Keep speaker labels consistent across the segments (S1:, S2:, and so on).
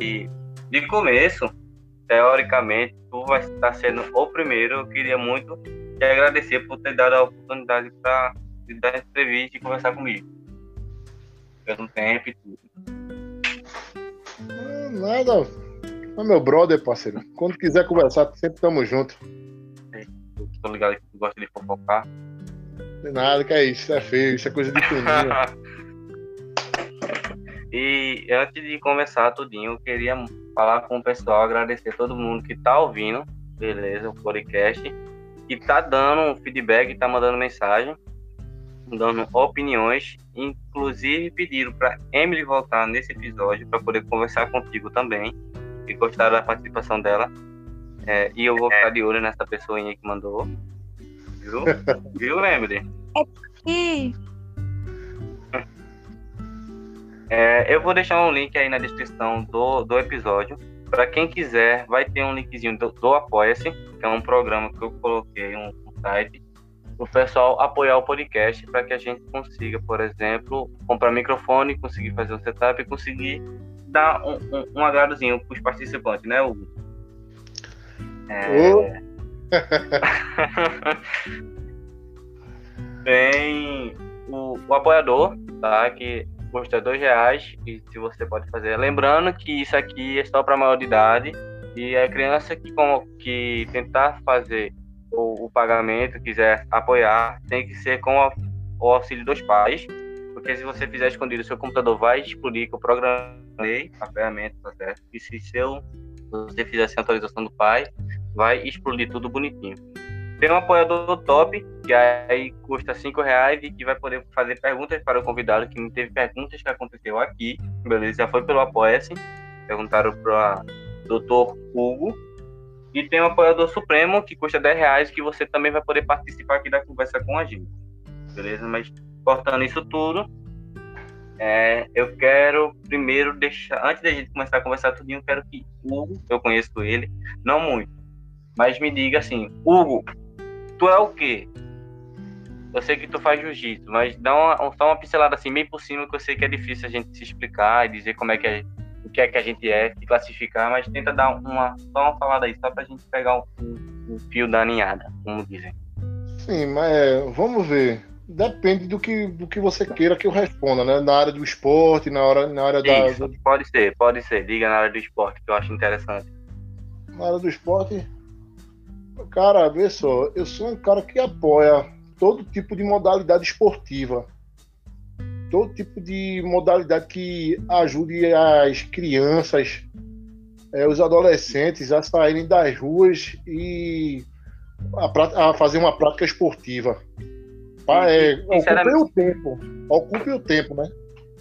S1: E de começo, teoricamente, tu vai estar sendo o primeiro. Eu queria muito te agradecer por ter dado a oportunidade para dar entrevista e conversar comigo. Pelo tempo e tudo.
S2: Nada. É meu brother, parceiro. Quando quiser conversar, sempre tamo junto.
S1: Tô ligado que tu gosta de fofocar.
S2: Nada, que é isso, isso é feio, isso é coisa de tuninho.
S1: e antes de começar tudinho, eu queria falar com o pessoal, agradecer todo mundo que tá ouvindo, beleza, o podcast, que tá dando feedback, tá mandando mensagem, dando opiniões, inclusive pediram para Emily voltar nesse episódio para poder conversar contigo também, e gostaram da participação dela. É, e eu vou ficar de olho nessa pessoinha que mandou. Viu? Viu, Emily?
S3: E
S1: É, eu vou deixar um link aí na descrição do, do episódio. Para quem quiser, vai ter um linkzinho do, do Apoia-se, que é um programa que eu coloquei, um, um site, o pessoal apoiar o podcast para que a gente consiga, por exemplo, comprar microfone, conseguir fazer um setup e conseguir dar um, um, um agradozinho para os participantes, né, Hugo? É... Tem o, o apoiador, tá? Que custa dois reais e se você pode fazer. Lembrando que isso aqui é só para maior de idade e a criança que, com, que tentar fazer o, o, pagamento, quiser apoiar, tem que ser com a, o auxílio dos pais, porque se você fizer escondido, seu computador vai explodir, que eu programei a ferramenta, tá certo? E se seu, você fizer sem atualização do pai, vai explodir tudo bonitinho. Tem um apoiador top, que aí custa cinco reais e que vai poder fazer perguntas para o convidado, que não teve perguntas que aconteceu aqui, beleza? Já foi pelo Apoia-se, perguntaram para Dr. Hugo. E tem um apoiador supremo, que custa 10 reais, que você também vai poder participar aqui da conversa com a gente, beleza? Mas cortando isso tudo, é, eu quero primeiro deixar, antes da gente começar a conversar tudinho, eu quero que Hugo, eu conheço ele, não muito, mas me diga assim, Hugo, tu é o quê? Eu sei que tu faz jiu-jitsu, mas dá uma, só uma pincelada assim, bem por cima, que eu sei que é difícil a gente se explicar e dizer como é que é, o que é que a gente é, se classificar, mas tenta dar uma, só uma falada aí, só pra gente pegar um, um, fio da ninhada, como dizem.
S2: Sim, mas é, vamos ver. Depende do que, do que você queira que eu responda, né? Na área do esporte, na, hora, na área
S1: Isso,
S2: da.
S1: Pode ser, pode ser. Diga na área do esporte, que eu acho interessante.
S2: Na área do esporte, Cara, vê só, eu sou um cara que apoia todo tipo de modalidade esportiva. Todo tipo de modalidade que ajude as crianças, é, os adolescentes a saírem das ruas e a, a fazer uma prática esportiva. Pra, é, ocupe o tempo. Ocupe o tempo, né?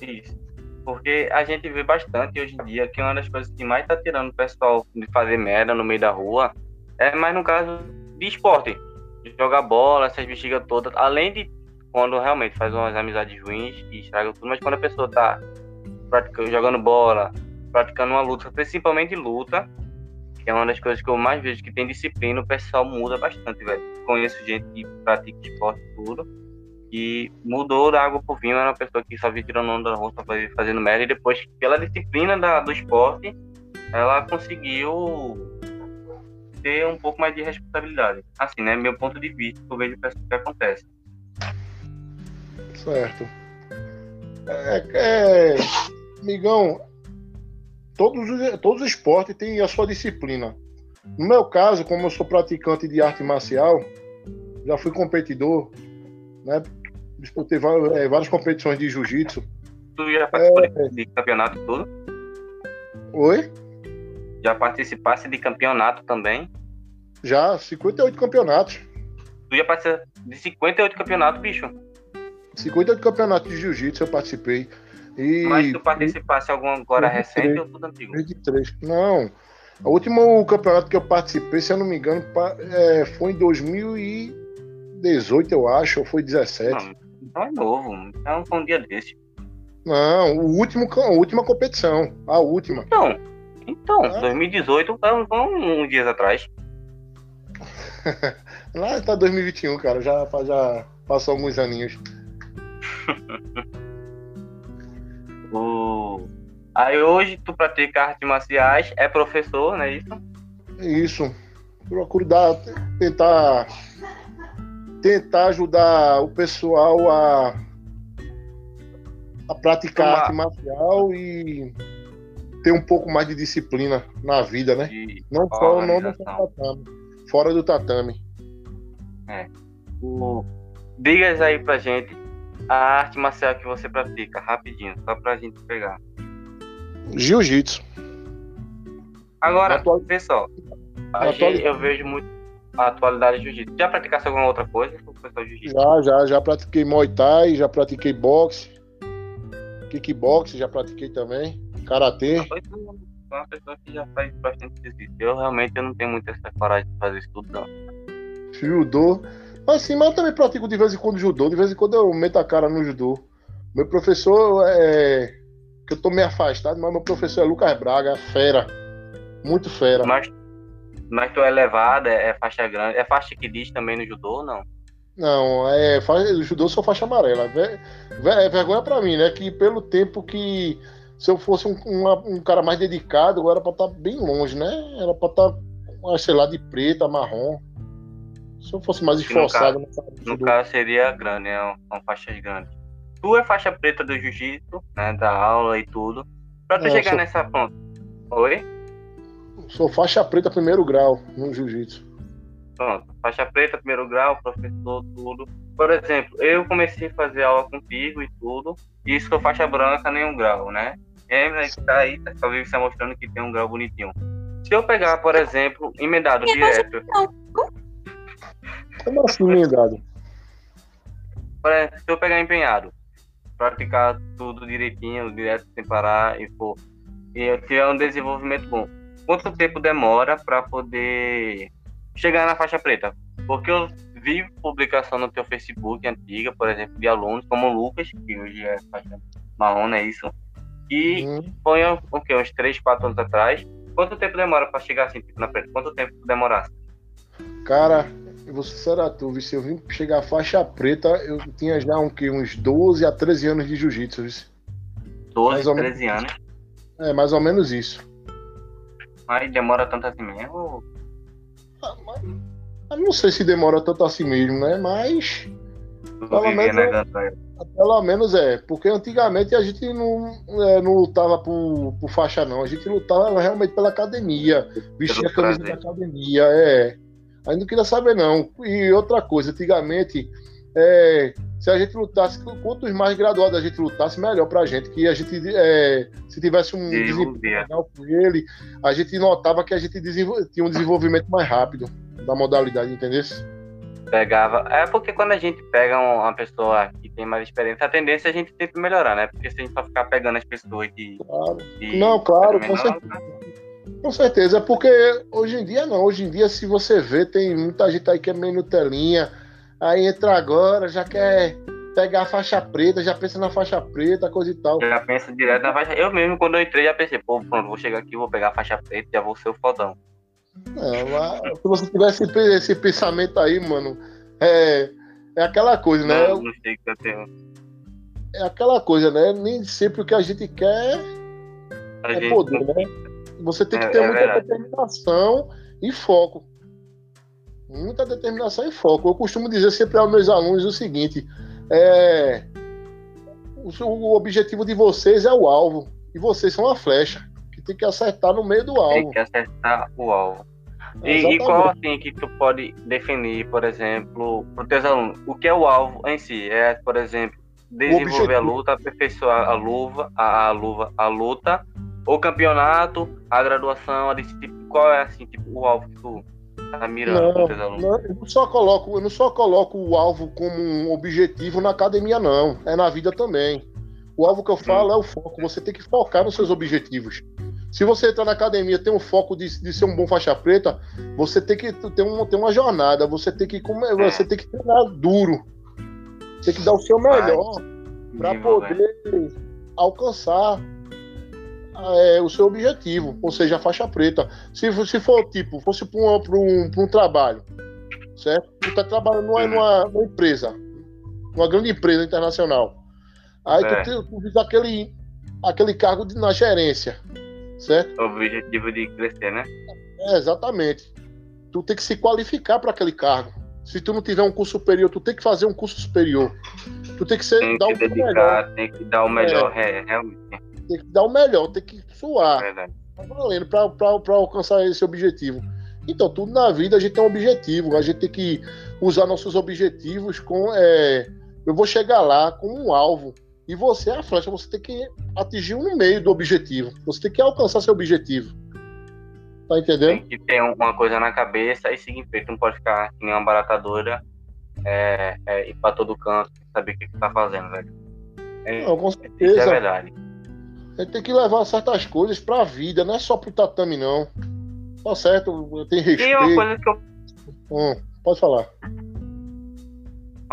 S1: Isso. Porque a gente vê bastante hoje em dia que uma das coisas que mais tá tirando o pessoal de fazer merda no meio da rua é mais no caso de esporte. De jogar bola, essas bexigas todas. Além de quando realmente faz umas amizades ruins e estraga tudo, mas quando a pessoa tá praticando, jogando bola, praticando uma luta, principalmente luta, que é uma das coisas que eu mais vejo que tem disciplina, o pessoal muda bastante, velho. Conheço gente que pratica esporte tudo e mudou da água pro vinho, era uma pessoa que só via tirando onda da roça fazendo merda e depois, pela disciplina da, do esporte, ela conseguiu ter um pouco mais de responsabilidade. Assim, né? Meu ponto de vista, eu vejo o que acontece.
S2: Certo. É, é, amigão, todos os, todos os esportes têm a sua disciplina. No meu caso, como eu sou praticante de arte marcial, já fui competidor, né? Disputei várias, é, várias competições de jiu-jitsu.
S1: Tu já participou é, de campeonato tudo?
S2: Oi?
S1: Já participasse de campeonato também?
S2: Já, 58 campeonatos.
S1: Tu já participaste de 58 campeonatos, bicho?
S2: 58 campeonatos de jiu-jitsu eu participei. E...
S1: Mas tu participasse algum agora 23, recente ou tudo antigo?
S2: 23. Não. O último campeonato que eu participei, se eu não me engano, é, foi em 2018, eu acho, ou foi 17. Não,
S1: então é novo. Então foi um dia desse.
S2: Não, o último, a última competição. A última.
S1: Então, então, ah. 2018 foi uns, uns dias atrás.
S2: Lá tá 2021, cara. Já, já passou alguns aninhos.
S1: o... Aí hoje tu pratica artes marciais, é professor, não é isso?
S2: Isso. Procuro dar, tentar, tentar ajudar o pessoal a, a praticar Uma... arte marcial e ter um pouco mais de disciplina na vida, né? De não só não no tatame, fora do tatame.
S1: É. O... Digas aí pra gente a arte marcial que você pratica, rapidinho, só pra gente pegar.
S2: Jiu-jitsu.
S1: Agora, Atual... pessoal, Atual... eu vejo muito a atualidade de jiu-jitsu. Já praticasse alguma outra coisa?
S2: Já, já, já pratiquei Muay Thai, já pratiquei boxe, kickbox, já pratiquei também, karatê.
S1: Sou uma pessoa que já faz bastante exercício. Eu realmente eu não tenho muita essa coragem de fazer isso tudo, não.
S2: Judô. Assim, mas eu também pratico de vez em quando judô, de vez em quando eu meto a cara no judô. Meu professor é. que eu tô meio afastado, mas meu professor é Lucas Braga, fera. Muito fera.
S1: Mas, mas tu é elevado, é, é faixa grande. É faixa que diz também no judô ou não?
S2: Não, é, judô sou faixa amarela. É vergonha pra mim, né? Que pelo tempo que. Se eu fosse um, um, um cara mais dedicado, eu era pra estar tá bem longe, né? Era pra estar, tá, sei lá, de preta, marrom. Se eu fosse mais esforçado.
S1: No caso, no caso seria grande, é uma faixa grande. Tu é faixa preta do jiu-jitsu, né? Da aula e tudo. Pra tu é, chegar sou... nessa ponta. Oi?
S2: Sou faixa preta primeiro grau no jiu-jitsu.
S1: Pronto, faixa preta, primeiro grau, professor, tudo. Por exemplo, eu comecei a fazer aula contigo e tudo, e sou faixa branca, nenhum grau, né? E aí, tá aí, tá, talvez está mostrando que tem um grau bonitinho. Se eu pegar, por exemplo, emendado direto.
S2: Como assim, emendado?
S1: Se eu pegar empenhado, praticar tudo direitinho, direto sem parar e for, e eu tiver um desenvolvimento bom, quanto tempo demora para poder chegar na faixa preta? Porque eu vi publicação no teu Facebook antiga, por exemplo, de alunos como o Lucas, que hoje é faixa marrom, é isso? E uhum. foi o que, uns 3, 4 anos atrás. Quanto tempo demora para chegar assim, tipo, na preta? Quanto tempo demorasse?
S2: Cara, eu vou ser tu, se eu vim chegar à faixa preta, eu tinha já um, que, uns 12 a 13 anos de jiu-jitsu.
S1: 12, a 13 anos?
S2: É, mais ou menos isso.
S1: Mas demora tanto assim mesmo?
S2: Ah, mas, não sei se demora tanto assim mesmo, né? Mas. Pelo menos, é, pelo menos é, porque antigamente a gente não, é, não lutava por, por faixa, não. A gente lutava realmente pela academia, vestia a camisa da academia, é. Aí não queria saber, não. E outra coisa, antigamente, é, se a gente lutasse, quantos mais graduados a gente lutasse, melhor pra gente. Que a gente, é, se tivesse um desempenho legal com ele, a gente notava que a gente tinha um desenvolvimento mais rápido da modalidade, entendeu?
S1: Pegava. É porque quando a gente pega uma pessoa que tem mais experiência, a tendência é a gente sempre melhorar, né? Porque se a gente só ficar pegando as pessoas de.
S2: Claro. De não, claro, com certeza. Com certeza, é porque hoje em dia não. Hoje em dia, se você vê, tem muita gente aí que é meio Nutelinha. Aí entra agora, já quer pegar a faixa preta, já pensa na faixa preta, coisa e tal.
S1: Já pensa direto na faixa. Eu mesmo, quando eu entrei, já pensei, pô, pronto, vou chegar aqui, vou pegar a faixa preta, já vou ser o fodão.
S2: Não, mas se você tivesse esse pensamento aí, mano, é, é aquela coisa, né?
S1: Não, não sei que eu tenho.
S2: É aquela coisa, né? Nem sempre o que a gente quer a é gente poder, né? Você tem que é, ter é muita verdade. determinação e foco. Muita determinação e foco. Eu costumo dizer sempre aos meus alunos o seguinte: é, o, o objetivo de vocês é o alvo. E vocês são a flecha, tem que acertar no meio do alvo.
S1: Tem que acertar o alvo. E, e, qual assim que tu pode definir, por exemplo, para os teus alunos? O que é o alvo em si? É, por exemplo, desenvolver a luta, aperfeiçoar a luva, a, a luva, a luta, o campeonato, a graduação, a disciplina. Qual é assim, tipo, o alvo que tu tá mirando
S2: não? Não, eu não só coloco, eu não só coloco o alvo como um objetivo na academia, não. É na vida também. O alvo que eu falo hum. é o foco. Você tem que focar nos seus objetivos. Se você entrar na academia, tem um foco de, de ser um bom faixa preta, você tem que ter, um, ter uma jornada, você tem que você tem que treinar duro. Tem que dar o seu melhor para poder alcançar é, o seu objetivo, ou seja, a faixa preta. Se, se for tipo, fosse para um, um, um trabalho, certo? Tu está trabalhando numa, numa, numa, empresa, numa grande empresa internacional. Aí é. tu, tu visa aquele, aquele cargo de, na gerência, certo?
S1: O objetivo de crescer, né?
S2: É, exatamente. Tu tem que se qualificar para aquele cargo. Se tu não tiver um curso superior, tu tem que fazer um curso superior. Tu tem que ser
S1: tem dar que dedicar, melhor. Tem que dar o melhor, é, é, realmente.
S2: Tem que dar o melhor, tem que suar. Verdade. Tá valendo para alcançar esse objetivo. Então, tudo na vida a gente tem um objetivo. A gente tem que usar nossos objetivos com. É, eu vou chegar lá com um alvo. E você, a flecha, você tem que atingir um meio do objetivo. Você tem que alcançar seu objetivo. Tá entendendo?
S1: Tem que ter uma coisa na cabeça e seguir feito. Não pode ficar que nem uma baratadora é, é, ir pra todo canto, saber o que, que tá fazendo, velho.
S2: É, não, com certeza. Isso é verdade. A gente tem que levar certas coisas pra vida, não é só pro tatame, não. Tá certo, tem respeito. E uma coisa que eu. Hum, pode falar.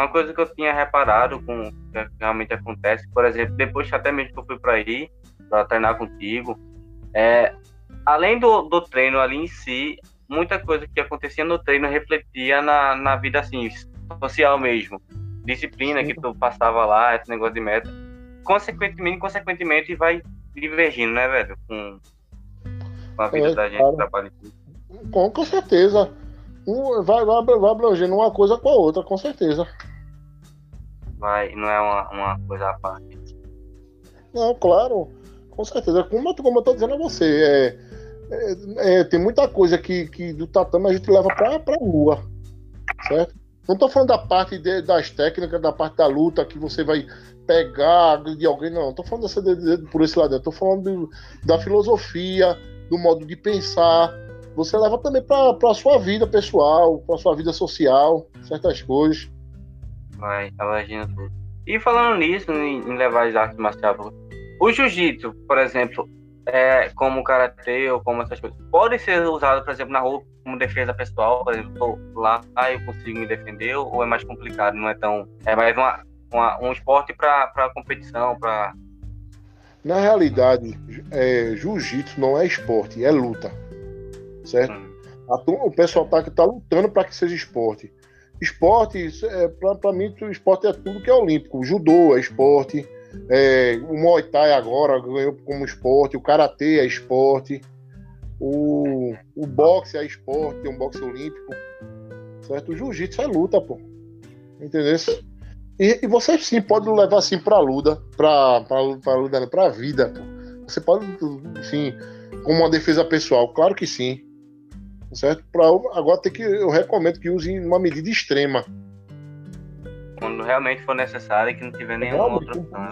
S1: Uma coisa que eu tinha reparado com que realmente acontece, por exemplo, depois até mesmo que eu fui para aí, para treinar contigo, é, além do, do treino ali em si, muita coisa que acontecia no treino refletia na, na vida assim, social mesmo. Disciplina que tu passava lá, esse negócio de meta. Consequentemente, consequentemente vai divergindo, né, velho? Com, com a vida é, da gente, cara. trabalho
S2: com, com certeza. Vai, vai, vai abrangendo uma coisa com a outra, com certeza.
S1: Vai, não é uma, uma coisa à parte.
S2: Não, claro, com certeza. Como, como eu tô dizendo a você, é, é, é, tem muita coisa que, que do tatame a gente leva pra, pra rua, certo? Não tô falando da parte de, das técnicas, da parte da luta, que você vai pegar de alguém, não. Tô falando dessa, de, de, por esse lado, tô falando da filosofia, do modo de pensar. Você leva também para a sua vida pessoal, para sua vida social, certas coisas.
S1: Vai, imagina tudo. E falando nisso, em, em levar as artes marciais, o jiu-jitsu, por exemplo, é, como karatê ou como essas coisas, pode ser usado, por exemplo, na rua como defesa pessoal, por exemplo, tô lá, eu consigo me defender, ou é mais complicado, não é tão. É mais uma, uma um esporte para competição, para.
S2: Na realidade, é, jiu-jitsu não é esporte, é luta. Certo? Hum. O pessoal tá, tá lutando para que seja esporte. Esporte, é, para mim, esporte é tudo que é olímpico. O judô é esporte, é, o Muay Thai agora ganhou como esporte, o Karatê é esporte, o, o boxe é esporte, tem um boxe olímpico, certo? O Jiu-Jitsu é luta, pô. Entendeu? E, e, você sim pode levar assim pra luta, pra, pra, pra, luta, pra vida, pô. Você pode, sim, como uma defesa pessoal, claro que sim. Certo? Pra, agora tem que, eu recomendo que use em uma medida extrema
S1: quando realmente for necessário e que não tiver nenhuma é, outra opção.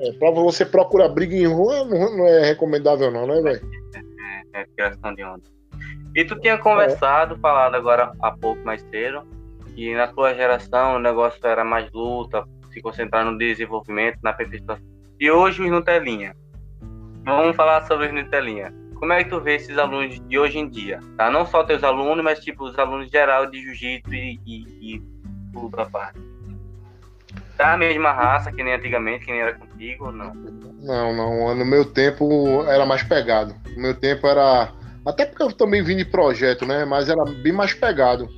S2: É, pra você procurar briga em rua não, não é recomendável não, né, velho?
S1: É, é, questão de onda. E tu tinha conversado, é. falado agora há pouco mais cedo, que na tua geração o negócio era mais luta, se concentrar no desenvolvimento, na aperfeiçoação. E hoje os Nutelinha. Vamos falar sobre os Nutelinha. Como é que tu vê esses alunos de hoje em dia? Tá? Não só teus alunos, mas tipo os alunos geral de jiu-jitsu e, e, e tudo a parte. Tá a mesma raça que nem antigamente, que nem era contigo ou não?
S2: Não, não. No meu tempo era mais pegado. No meu tempo era. Até porque eu também vim de projeto, né? Mas era bem mais pegado.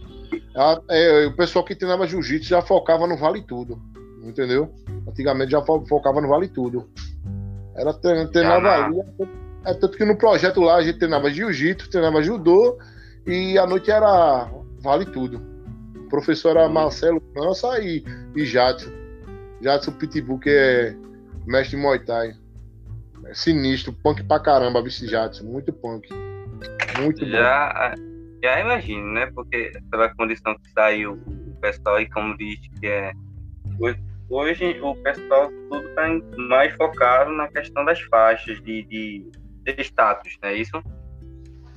S2: É, o pessoal que treinava jiu-jitsu já focava no vale tudo. Entendeu? Antigamente já focava no vale tudo. Era treinava ali. É tanto que no projeto lá a gente treinava jiu-jitsu, treinava judô e a noite era vale tudo. O professor era Marcelo França e, e Jadson. Jadson Pitbull, que é mestre de Muay Thai. É sinistro, punk pra caramba, vice Jadson. Muito punk. Muito
S1: já, bom. Já imagino, né? Porque pela condição que saiu o pessoal e como disse que é. Hoje, o pessoal tudo tá mais focado na questão das faixas de, de status, não é isso?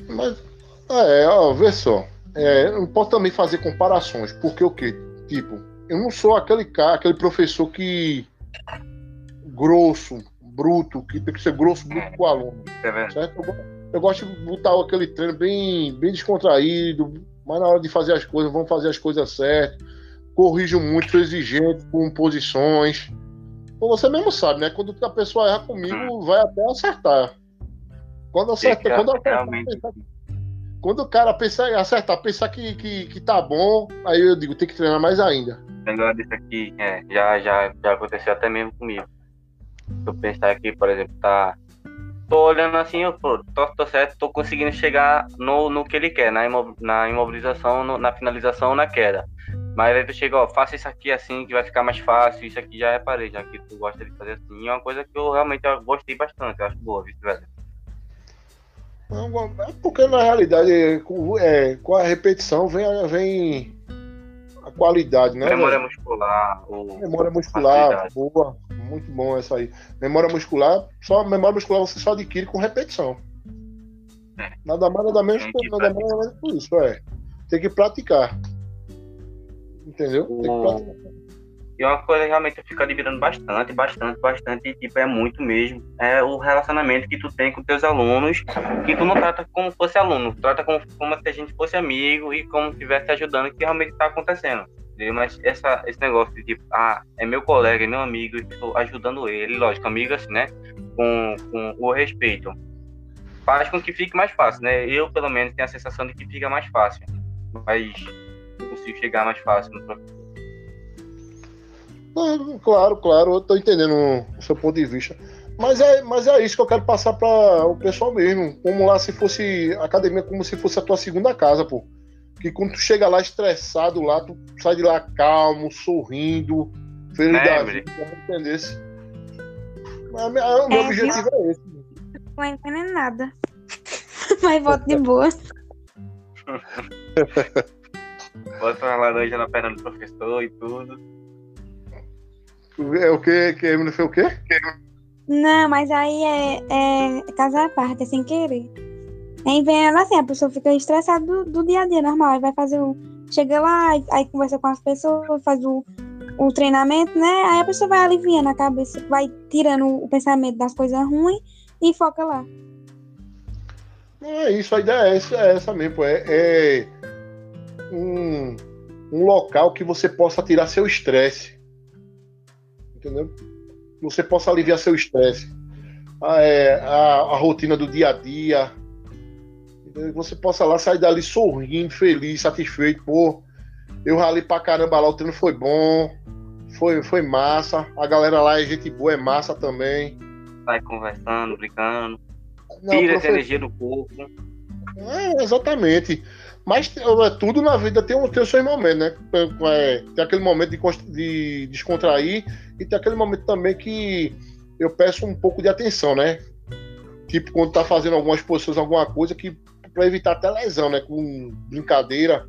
S2: Mas, é, ó, vê só. É, não posso também fazer comparações, porque o quê? Tipo, eu não sou aquele cara, aquele professor que grosso, bruto, que tem que ser grosso, bruto com o aluno. É certo? Eu, eu, gosto de botar aquele treino bem, bem descontraído, mas na hora de fazer as coisas, vamos fazer as coisas certas. Corrijo muito, sou exigente com posições. você mesmo sabe, né? Quando a pessoa erra comigo, vai até acertar. Quando acerta, quando acertar, quando o cara pensar, acertar, pensar que, que, que tá bom, aí eu digo, tem que treinar mais ainda.
S1: Negócio disso aqui, é, já, já, já aconteceu até mesmo comigo. Se eu pensar aqui, por exemplo, tá. Tô olhando assim, eu tô, tô, tô certo, tô conseguindo chegar no, no que ele quer, na, imo, na imobilização, no, na finalização, na queda. Mas aí tu chega, ó, faça isso aqui assim que vai ficar mais fácil, isso aqui já reparei, já que tu gosta de fazer assim. É uma coisa que eu realmente eu gostei bastante, eu acho boa, vice-versa.
S2: É porque na realidade, com, é, com a repetição vem, vem a qualidade, né?
S1: Memória velho? muscular.
S2: Memória muscular, boa. Muito bom essa aí. Memória muscular, só memória muscular você só adquire com repetição. É. Nada mais, nada menos, nada mais, nada menos por isso, é. Tem que praticar. Entendeu? Tem que praticar.
S1: E uma coisa realmente eu fico admirando bastante, bastante, bastante, e, tipo, é muito mesmo, é o relacionamento que tu tem com teus alunos, que tu não trata como fosse aluno, trata como, como se a gente fosse amigo e como estivesse ajudando, que realmente está acontecendo. Mas essa, esse negócio de tipo, ah, é meu colega, é meu amigo, estou ajudando ele, lógico, amigo assim, né? Com, com o respeito. Faz com que fique mais fácil, né? Eu, pelo menos, tenho a sensação de que fica mais fácil. Mas consigo chegar mais fácil no professor.
S2: Claro, claro, eu tô entendendo o seu ponto de vista. Mas é, mas é isso que eu quero passar para o pessoal mesmo. Como lá se fosse academia, como se fosse a tua segunda casa, pô. Que quando tu chega lá estressado lá, tu sai de lá calmo, sorrindo, feliz da vida, entendesse. Mas, o meu é, objetivo viu? é esse.
S3: Não entendendo nada. Mas volto de boa.
S1: Bota uma laranja na perna do professor e tudo.
S2: É o que? Que Emily foi o quê?
S3: Não, mas aí é, é, é casa à parte, é sem querer. Aí vem ela assim, a pessoa fica estressada do, do dia a dia normal, aí vai fazer o. Chega lá, aí, aí conversa com as pessoas, faz o, o treinamento, né? Aí a pessoa vai aliviando a cabeça, vai tirando o pensamento das coisas ruins e foca lá.
S2: É isso, a ideia é essa, é essa mesmo, é, é um, um local que você possa tirar seu estresse entendeu? Você possa aliviar seu estresse, a, é, a, a, rotina do dia a dia, entendeu? você possa lá sair dali sorrindo, feliz, satisfeito, pô, eu ralei pra caramba lá, o treino foi bom, foi, foi massa, a galera lá é gente boa, é massa também.
S1: Vai conversando, brincando, Não, tira essa energia do corpo.
S2: É, exatamente. Mas é, tudo na vida tem, tem os seus momentos, né? É, tem aquele momento de, de descontrair e tem aquele momento também que eu peço um pouco de atenção, né? Tipo, quando tá fazendo algumas posições, alguma coisa que para evitar até lesão, né? Com brincadeira.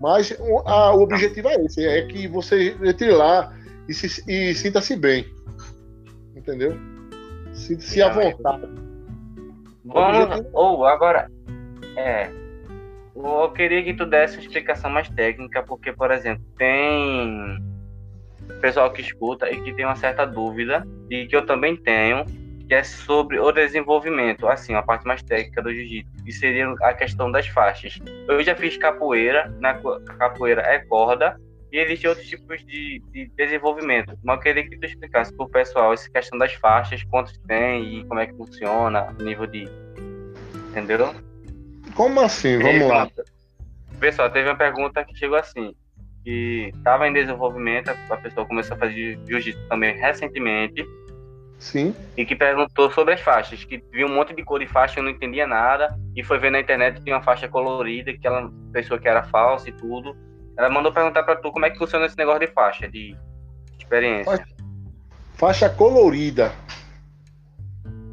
S2: Mas a, o objetivo é esse, é que você entre lá e, se, e sinta-se bem. Entendeu? Sinta-se à vontade.
S1: Vamos, ou agora, é. Eu queria que tu desse uma explicação mais técnica, porque, por exemplo, tem pessoal que escuta e que tem uma certa dúvida, e que eu também tenho, que é sobre o desenvolvimento, assim, a parte mais técnica do jiu-jitsu, que seria a questão das faixas. Eu já fiz capoeira, na capoeira é corda, e existem outros tipos de, de desenvolvimento. Mas eu queria que tu explicasse para o pessoal essa questão das faixas, quantos tem e como é que funciona, o nível de. Entendeu?
S2: Como assim? Vamos lá.
S1: Pessoal, teve uma pergunta que chegou assim, que estava em desenvolvimento, a pessoa começou a fazer jiu-jitsu também recentemente.
S2: Sim.
S1: E que perguntou sobre as faixas, que viu um monte de cor de faixa, eu não entendia nada, e foi ver na internet que tinha uma faixa colorida, que ela pensou que era falsa e tudo. Ela mandou perguntar para tu como é que funciona esse negócio de faixa, de experiência.
S2: Faixa, faixa colorida.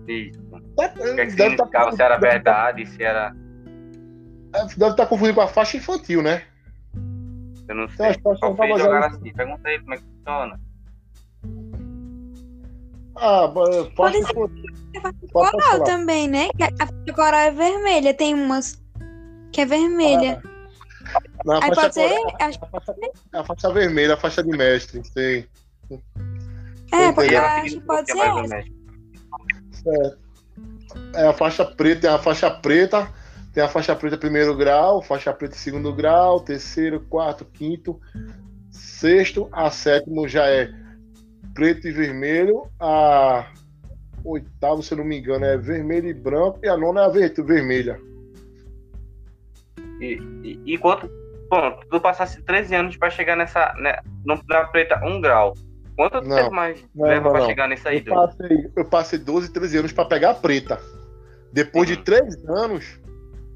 S1: Isso. Tá, o que, é que significava, tá, se era verdade, se era
S2: deve estar tá confundindo com a faixa infantil, né?
S1: Eu não sei. Então, foi jogar assim? Pergunta aí como é que funciona.
S2: Ah, faixa
S3: Pode ser coral também, né? A faixa coral é vermelha, tem umas que é vermelha.
S2: Ah, Aí pode ser. a, faixa, a faixa vermelha, a faixa de mestre, sei.
S3: É, porque eu acho que pode ser essa.
S2: Certo. É a faixa preta, é a faixa preta tem a faixa preta primeiro grau, faixa preta segundo grau, terceiro, quarto, quinto, sexto, a sétimo já é preto e vermelho, a oitavo, se eu não me engano, é vermelho e branco, e a nona é a vermelha.
S1: E, e, e quanto. Pronto, tu passasse 13 anos pra chegar nessa. Né, na preta, um grau. Quanto
S2: Não,
S1: tempo mais
S2: não,
S1: leva
S2: não.
S1: chegar nisso aí,
S2: Eu passei, eu passei 12, 13 anos pra pegar a preta. Depois de
S1: Uhum.
S2: 3 anos,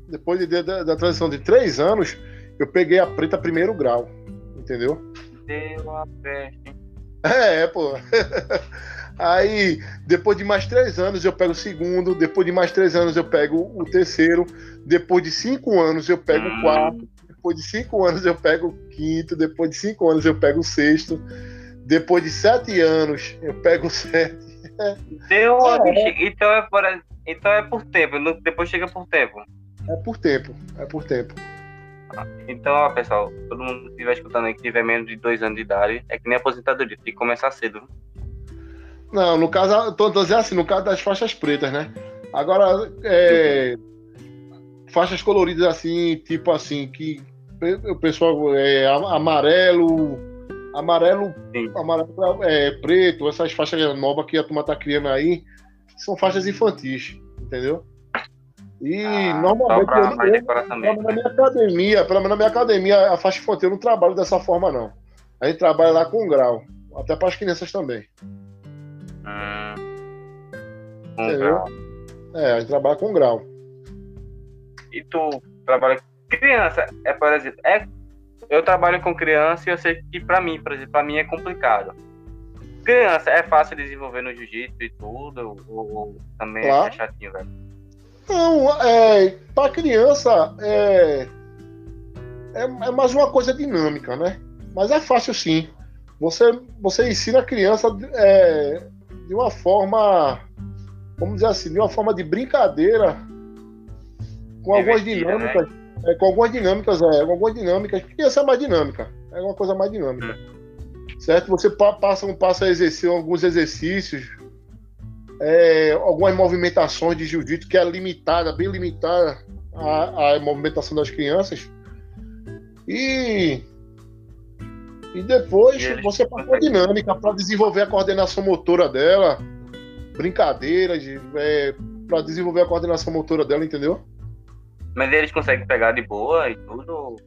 S2: depois de- da, da transição de 3 anos, eu peguei a preta primeiro grau. Entendeu?
S1: Deu uma peste. hein?
S2: É, pô. Aí, depois de mais três anos, eu pego o segundo. Depois de mais três anos, eu pego o terceiro. Depois de cinco anos, eu pego o
S1: Hum.
S2: quarto. Depois de cinco anos, eu pego o quinto. Depois de cinco anos, eu pego o sexto. Depois de sete anos, eu pego o sétimo.
S1: Deu
S2: É.
S1: Então é por, então é por tempo, depois chega por tempo.
S2: É por tempo. É por tempo.
S1: Então, ó, pessoal, todo mundo que estiver escutando aí que tiver menos de dois anos de idade, é que nem aposentadoria, tem que começar cedo.
S2: Não, no caso, tô tô dizendo assim, no caso das faixas pretas, né? Agora, é, faixas coloridas assim, tipo assim, que o pessoal é amarelo, amarelo,
S1: Sim.
S2: amarelo é, preto, essas faixas novas que a turma tá criando aí, são faixas infantis, entendeu? E
S1: Ah,
S2: normalmente eu, eu, menos na minha academia, pelo menos na minha academia, a faixa infantil eu não trabalho dessa forma, não. A gente trabalha lá com grau, até para as crianças também.
S1: Hum. Um
S2: Entendeu?
S1: grau.
S2: É, a gente trabalha com grau.
S1: E tu trabalha com criança, é por exemplo, é eu trabalho com criança e eu sei que pra mim, por exemplo, pra mim é complicado. Criança é fácil desenvolver no jiu-jitsu e tudo, ou, ou também
S2: Claro.
S1: é chatinho, velho.
S2: Não, é, para criança é, é, é mais uma coisa dinâmica, né? Mas é fácil sim. Você, você ensina a criança é, de uma forma, vamos dizer assim, de uma forma de brincadeira, com algumas
S1: Divertida,
S2: dinâmicas, é, com algumas dinâmicas, é, com algumas dinâmicas. Criança é mais dinâmica, é uma coisa mais dinâmica. Certo? Você pa- passa, passa a exercer alguns exercícios, é, algumas movimentações de jiu-jitsu que é limitada, bem limitada a, a movimentação das crianças. E, e depois
S1: E
S2: você passa a dinâmica para desenvolver a coordenação motora dela, brincadeiras, para desenvolver a coordenação motora dela, entendeu?
S1: Mas eles conseguem pegar de boa e tudo.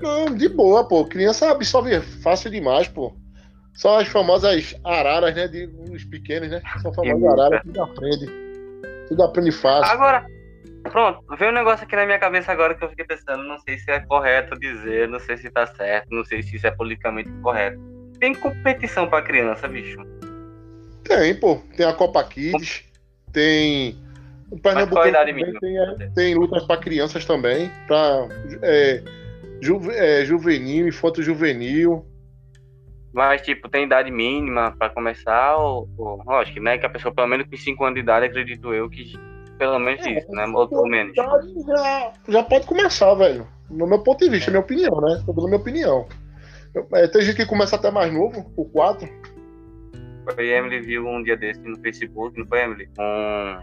S2: Não, de boa, pô. Criança absorve fácil demais, pô. Só as famosas araras, né? De, os pequenos, né? São famosas araras, tudo aprende. Tudo aprende fácil.
S1: Agora, pronto, veio um negócio aqui na minha cabeça agora que eu fiquei pensando, não sei se é correto dizer, não sei se tá certo, não sei se isso é politicamente correto. Tem competição pra criança, bicho.
S2: Tem, pô. Tem a Copa Kids, tem. O
S1: Mas qual a idade
S2: também tem, é, tem lutas para crianças também, para é, ju- é, juvenil, infanto juvenil.
S1: Mas, tipo, tem idade mínima pra começar, ou, ou lógico, né? Que a pessoa, pelo menos com 5 anos de idade, acredito eu, que pelo menos
S2: É,
S1: isso, né? Ou, ou menos.
S2: Já, já pode começar, velho. No meu ponto de vista, minha opinião, né? Tô dando minha opinião. Eu- é, tem gente que começa até mais novo, por 4.
S1: Foi a Emily viu um dia desse no Facebook, não foi, Emily? Um,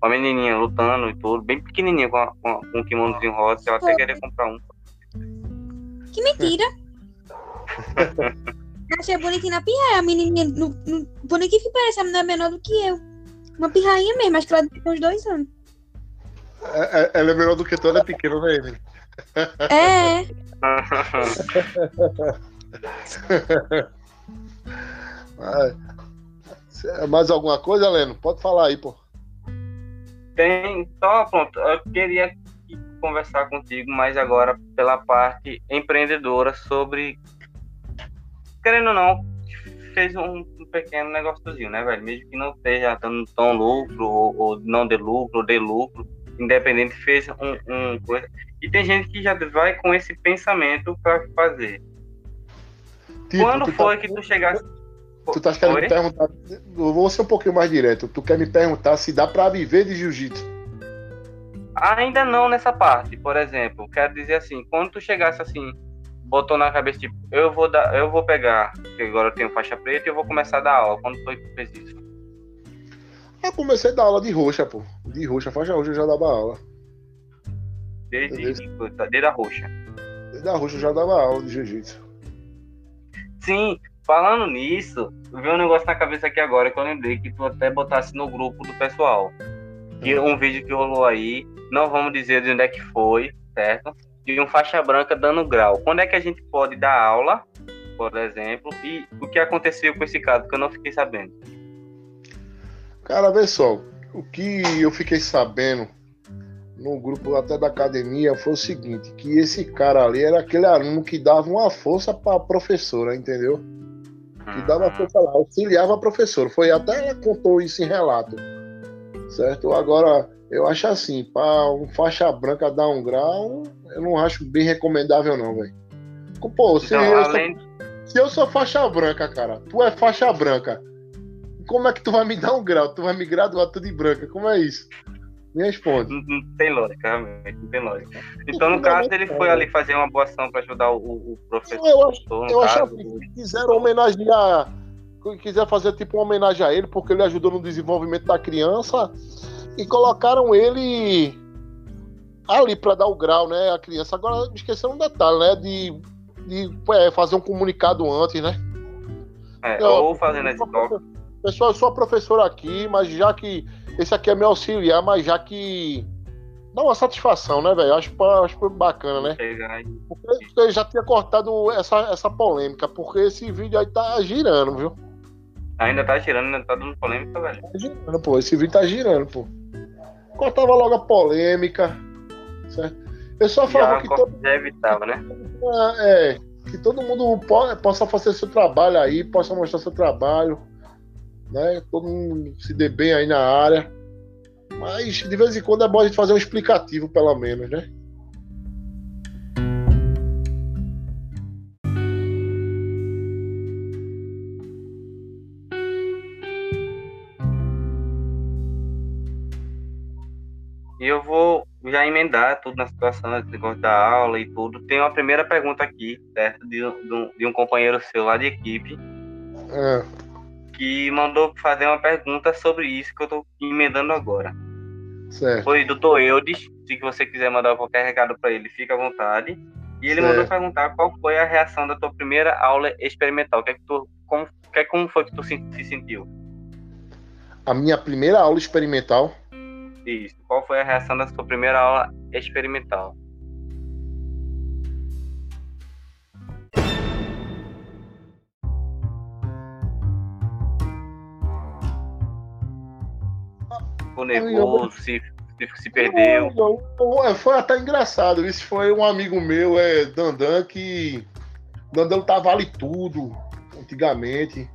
S1: uma menininha lutando e tudo, bem pequenininha, com, a- com, a- com um kimonozinho rosa, ela até queria comprar um.
S3: Que mentira! Eu Achei bonitinha na pirraia, a menininha, no, no, incrível que pareça, a menina é menor do que eu. Uma pirrainha mesmo, acho que ela tem uns dois anos.
S2: É, é- ela é menor do que toda é pequena, né, Emily?
S3: É,
S2: é. Mais alguma coisa, Leno? Pode falar aí, pô.
S1: Tem, só pronto, eu queria conversar contigo mais agora pela parte empreendedora sobre, querendo ou não, fez um, um pequeno negóciozinho, né, velho? Mesmo que não esteja dando tão lucro, ou, ou não dê lucro, ou dê lucro, independente, fez um, um coisa. E tem gente que já vai com esse pensamento para fazer.
S2: Tipo,
S1: Quando
S2: tu
S1: foi
S2: tá,
S1: que tu chegasse.
S2: Tu tá querendo
S1: Oi?
S2: me perguntar. Eu vou ser um pouquinho mais direto. Tu quer me perguntar se dá pra viver de jiu-jitsu?
S1: Ainda não nessa parte, por exemplo, quero dizer assim, quando tu chegasse assim, botou na cabeça, tipo, eu vou dar, eu vou pegar, que agora eu tenho faixa preta e eu vou começar a dar aula. Quando foi que fez isso?
S2: Eu comecei a dar aula de roxa, pô. De roxa, faixa roxa eu já dava aula.
S1: Desde, desde a roxa.
S2: Desde a roxa eu já dava aula de jiu-jitsu.
S1: Sim, falando nisso, veio um negócio na cabeça aqui agora que eu lembrei que tu até botasse no grupo do pessoal. Que um vídeo que rolou aí, não vamos dizer de onde é que foi, certo? De um faixa branca dando grau. Quando é que a gente pode dar aula, por exemplo, e o que aconteceu com esse caso que eu não fiquei sabendo?
S2: Cara, vê só, o que eu fiquei sabendo no grupo até da academia foi o seguinte, que esse cara ali era aquele aluno que dava uma força para a professora, entendeu? Que dava
S1: Uhum.
S2: força lá, auxiliava a professora. Foi até ela contou isso em relato. Certo? Agora, eu acho assim, para um faixa branca dar um grau, eu não acho bem recomendável não, velho. Pô, se,
S1: Então,
S2: eu sou,
S1: além,
S2: se eu sou faixa branca, cara, tu é faixa branca, como é que tu vai me dar um grau? Tu vai me graduar tudo de branca? Como é isso? Me responde.
S1: Não, não tem lógica, realmente, não tem lógica. Então, no caso, ele foi ali fazer uma boa ação para ajudar o, o professor.
S2: Eu acho, eu acho se quiseram homenagear, quiser fazer tipo uma homenagem a ele, porque ele ajudou no desenvolvimento da criança, e colocaram ele ali para dar o grau, né, a criança. Agora, esqueceram um detalhe, né, de, de é, fazer um comunicado antes, né?
S1: é,
S2: Eu-
S1: ou fazendo esse toque.
S2: Pessoal, eu sou a professora aqui, mas já que esse aqui é meu auxiliar, mas já que dá uma satisfação, né, velho? Acho, acho bacana, né? Porque eu já tinha cortado essa, essa polêmica, porque esse vídeo aí tá girando, viu?
S1: Ainda tá tirando, ainda tá dando polêmica, velho.
S2: Tá girando, pô. Esse vídeo tá girando, pô. Cortava logo a polêmica, certo? Eu só falo
S1: Já,
S2: que todo,
S1: já evitava, né?
S2: é, que todo mundo po- possa fazer seu trabalho aí, possa mostrar seu trabalho, né? Todo mundo se dê bem aí na área. Mas de vez em quando é bom a gente fazer um explicativo, pelo menos, né?
S1: E eu vou já emendar tudo na situação, esse negócio da aula e tudo. Tem uma primeira pergunta aqui, certo? De, um- de de um companheiro seu lá de equipe,
S2: É,
S1: que mandou fazer uma pergunta sobre isso que eu tô emendando agora.
S2: certo.
S1: Foi doutor Eudes, se você quiser mandar qualquer recado para ele, fica à vontade. E ele
S2: Certo.
S1: mandou perguntar qual foi a reação da tua primeira aula experimental. O que é que tu, como, que é- como foi que tu se, se sentiu?
S2: A minha primeira aula experimental
S1: Isso. Qual foi a reação da sua primeira aula experimental? Ficou nervoso, se, se, se perdeu.
S2: Não, não, é, foi até engraçado. Isso foi um amigo meu, é Dandan, que. Dandan tá vale tudo, antigamente.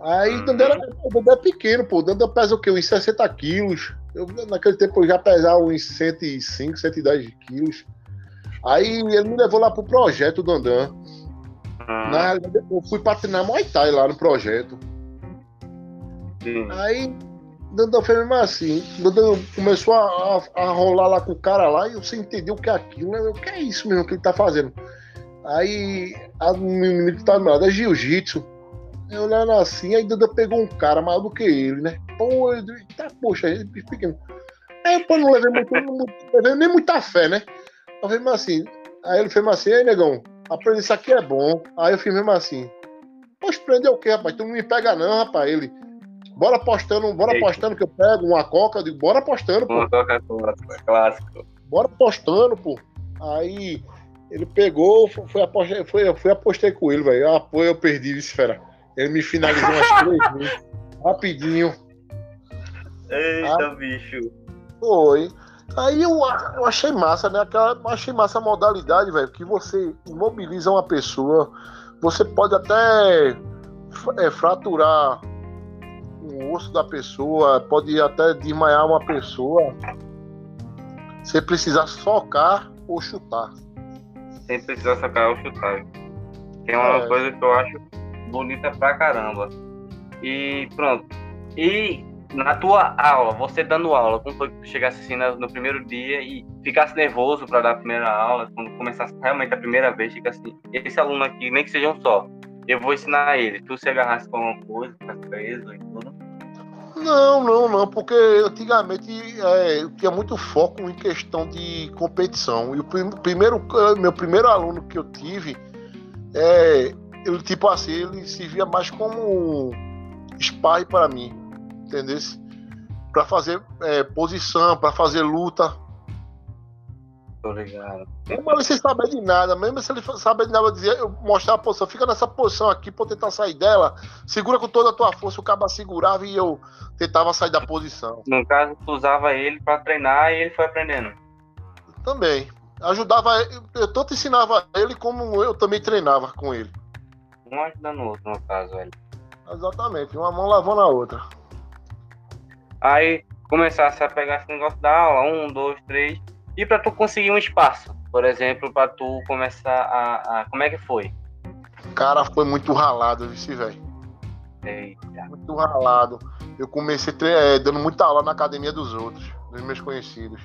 S2: Aí
S1: Hum.
S2: Dandan, era, Dandan é pequeno, pô. Dandan pesa o quê? Uns 60 quilos. Eu, naquele tempo eu já pesava uns 105, 110 quilos. Aí ele me levou lá pro projeto, o Dandan.
S1: Hum,
S2: Na realidade, eu fui pra treinar Muay Thai lá no projeto.
S1: sim.
S2: Aí, Dandan fez mesmo assim. Dandan começou a, a- a rolar lá com o cara lá e você entendeu o que é aquilo. né? O que é isso mesmo que ele tá fazendo? Aí, a menina que tá do lado é jiu-jitsu. Eu olhando assim, aí Dandan pegou um cara maior do que ele, né? Pô, eu digo, tá, poxa, ele é pequeno. Aí, pô, não levei, muito, não levei nem muita fé, né? Eu falei assim. Aí ele fez assim, aí, negão, aprende isso aqui é bom. Aí eu fiz mesmo assim. Poxa, prender o quê, rapaz? Tu não me pega não, rapaz. Ele, bora apostando, bora apostando que eu pego uma coca. Eu digo, bora apostando, pô.
S1: Uma Coca-Cola, clássico.
S2: Bora apostando, pô. Aí ele pegou, foi, foi, apostei, foi, foi apostei com ele, velho. Ah, pô, eu perdi, esfera. Ele me finalizou umas três vezes. Rapidinho.
S1: Eita, bicho.
S2: Foi. Aí eu, eu achei massa, né? Aquela, eu achei massa a modalidade, velho, que você imobiliza uma pessoa, você pode até é, fraturar o osso da pessoa, pode até desmaiar uma pessoa, sem precisar socar ou chutar.
S1: Sem precisar sacar o chutar. É uma
S2: É.
S1: coisa que eu acho bonita pra caramba. E pronto. E na tua aula, você dando aula, como foi que tu chegasse assim no, primeiro dia e ficasse nervoso pra dar a primeira aula, quando começasse realmente a primeira vez, fica assim, esse aluno aqui, nem que seja um só, eu vou ensinar ele. Tu se agarrasse com alguma coisa, ficasse preso e tudo.
S2: Não, não, não, porque antigamente é, tinha muito foco em questão de competição. E o prim- primeiro, meu primeiro aluno que eu tive, é, ele tipo assim, ele se via mais como sparring para mim, entendeu? Para fazer é, posição, para fazer luta.
S1: Tô ligado.
S2: Mesmo ele sem saber de nada, mesmo se ele saber de nada, eu dizia, eu mostrar a posição, fica nessa posição aqui pra eu tentar sair dela, segura com toda a tua força, o cabo segurava e eu tentava sair da posição.
S1: No caso, tu usava ele pra treinar e ele foi aprendendo.
S2: Também. Ajudava, eu tanto ensinava ele como eu também treinava com ele.
S1: Um ajudando o outro, no caso, velho.
S2: Exatamente, uma mão lavando a outra.
S1: Aí começasse a pegar esse negócio da aula, um, dois, três, e para tu conseguir um espaço, por exemplo, para tu começar a, a, Como é que foi?
S2: Cara, foi muito ralado, vice, velho. Muito ralado. Eu comecei é, dando muita aula na academia dos outros, dos meus conhecidos.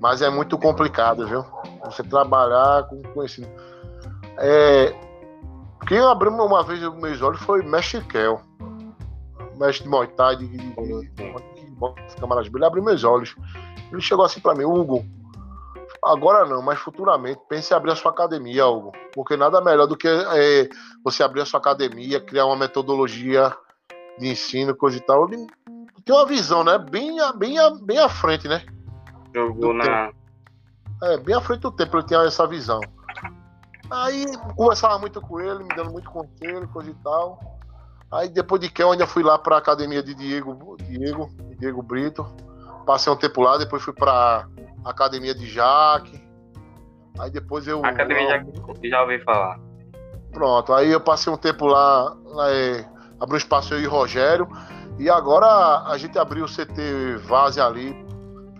S2: Mas é muito complicado, viu? Você trabalhar com conhecido. É, quem abriu uma vez os meus olhos foi Mestre Kel. Mestre de Muay Thai, de, de, Câmara Ele abriu meus olhos. Ele chegou assim para mim, Hugo, agora não, mas futuramente, pense em abrir a sua academia, Hugo. Porque nada melhor do que é, você abrir a sua academia, criar uma metodologia de ensino, coisa e tal. Ele tem uma visão, né? Bem, bem, bem à frente, né?
S1: Jogou na.
S2: É, bem à frente do tempo ele tinha essa visão. Aí conversava muito com ele, me dando muito conselho, coisa e tal. Aí depois de que eu ainda fui lá para a academia de Diego, Diego, Diego Brito. Passei um tempo lá, depois fui para a academia de Jaque. Aí depois eu.
S1: academia de já ouvi falar.
S2: Pronto, aí eu passei um tempo lá, lá é, abri um espaço eu e Rogério. E agora a gente abriu o CT Vase ali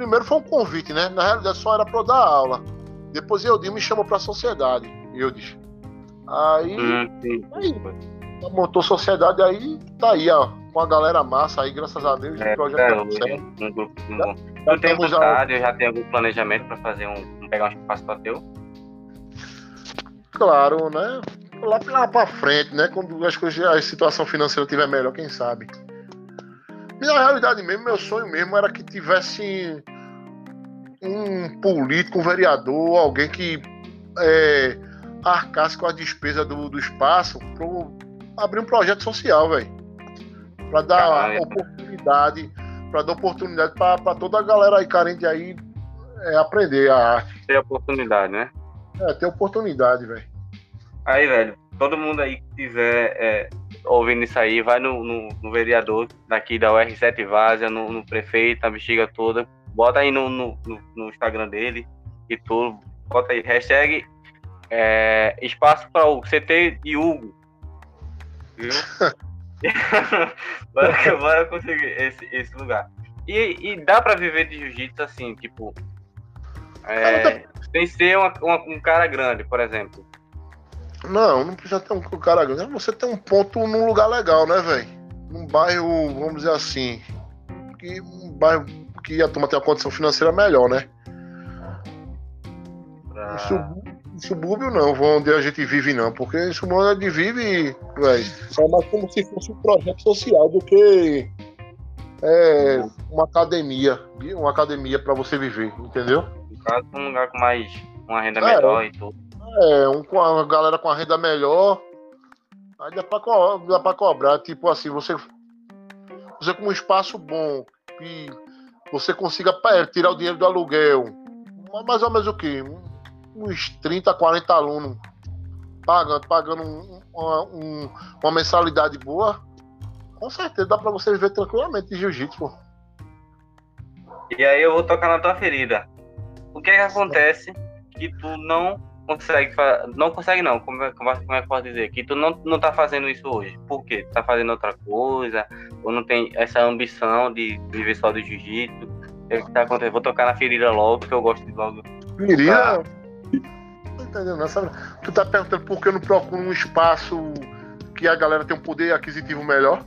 S2: primeiro foi um convite, né? Na realidade só era para eu dar aula. Depois eu me chamou para a sociedade. E eu disse. Aí, hum, aí montou sociedade aí, tá aí, ó, com a galera massa aí, graças a Deus,
S1: é, o projeto é, tá certo. Um grupo, um, já, já eu tenho vontade, já... eu já tenho algum planejamento para fazer um, pegar um espaço para teu?
S2: Claro, né? Lá, lá para frente, né? Quando as coisas, a situação financeira estiver melhor, quem sabe. Na realidade mesmo, meu sonho mesmo era que tivesse um político, um vereador, alguém que é, arcasse com a despesa do, do espaço para abrir um projeto social, velho. Para dar Caralho. oportunidade, para dar oportunidade para toda a galera aí carente aí é, aprender a arte.
S1: Ter oportunidade, né?
S2: É, ter oportunidade, velho.
S1: Aí, velho, todo mundo aí que tiver é, ouvindo isso aí, vai no, no, no vereador daqui da UR7 Várzea, no, no, prefeito, na bexiga toda, bota aí no, no, no Instagram dele e tudo, bota aí, hashtag é, espaço para o CT de Hugo, viu? bora, bora conseguir esse, esse lugar. E, e dá para viver de jiu-jitsu assim, tipo, é, sem ser uma, uma, um cara grande, por exemplo.
S2: Não, não precisa ter um cara grande. Você tem um ponto num lugar legal, né, velho? Num bairro, vamos dizer assim. Que, um bairro que a turma tem uma condição financeira melhor, né? Pra... subúrbio não, onde a gente vive não, porque em subúrbio a gente vive, velho, é mais como se fosse um projeto social do que é, uma academia, uma academia para você viver, entendeu?
S1: Um lugar com mais uma renda é, melhor e tudo.
S2: É, um com a galera com a renda melhor. Aí dá pra, co cobrar. Tipo assim, você. Você com um espaço bom e você consiga é, tirar o dinheiro do aluguel. Mais ou menos o quê? Uns 30, 40 alunos pagando, pagando um, uma, um, uma mensalidade boa. Com certeza dá pra você viver tranquilamente de jiu-jitsu,
S1: E aí eu vou tocar na tua ferida. O que é que acontece que tu não consegue, não consegue não, como é, como é que posso dizer, que tu não, não tá fazendo isso hoje. Por quê? Tu tá fazendo outra coisa, ou não tem essa ambição de viver só do jiu-jitsu. O que, é tá acontecendo? Vou tocar na ferida logo, que eu gosto de logo.
S2: Ferida? Não entendendo, não, sabe? Tu tá perguntando por que eu não procuro um espaço que a galera tem um poder aquisitivo melhor?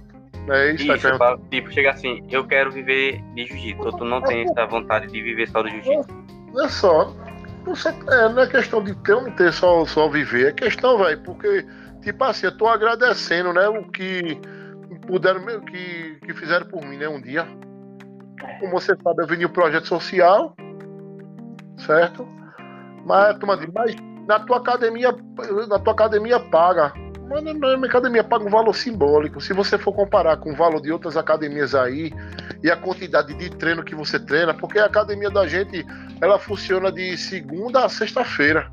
S2: É
S1: isso, tá isso tá tipo, chega assim, eu quero viver de jiu-jitsu, tu não tem essa vontade de viver só do jiu-jitsu.
S2: Olha só, não, é, não é questão de ter ou não ter só, só viver, é questão, velho, porque, tipo assim, eu tô agradecendo, né, o que puderam, que, que fizeram por mim, né, um dia. Como você sabe, eu vim de um projeto social, certo? Mas, turma, mas na tua academia, na tua academia paga. Mas na minha academia paga um valor simbólico. Se você for comparar com o valor de outras academias aí e a quantidade de treino que você treina, porque a academia da gente ela funciona de segunda a sexta-feira,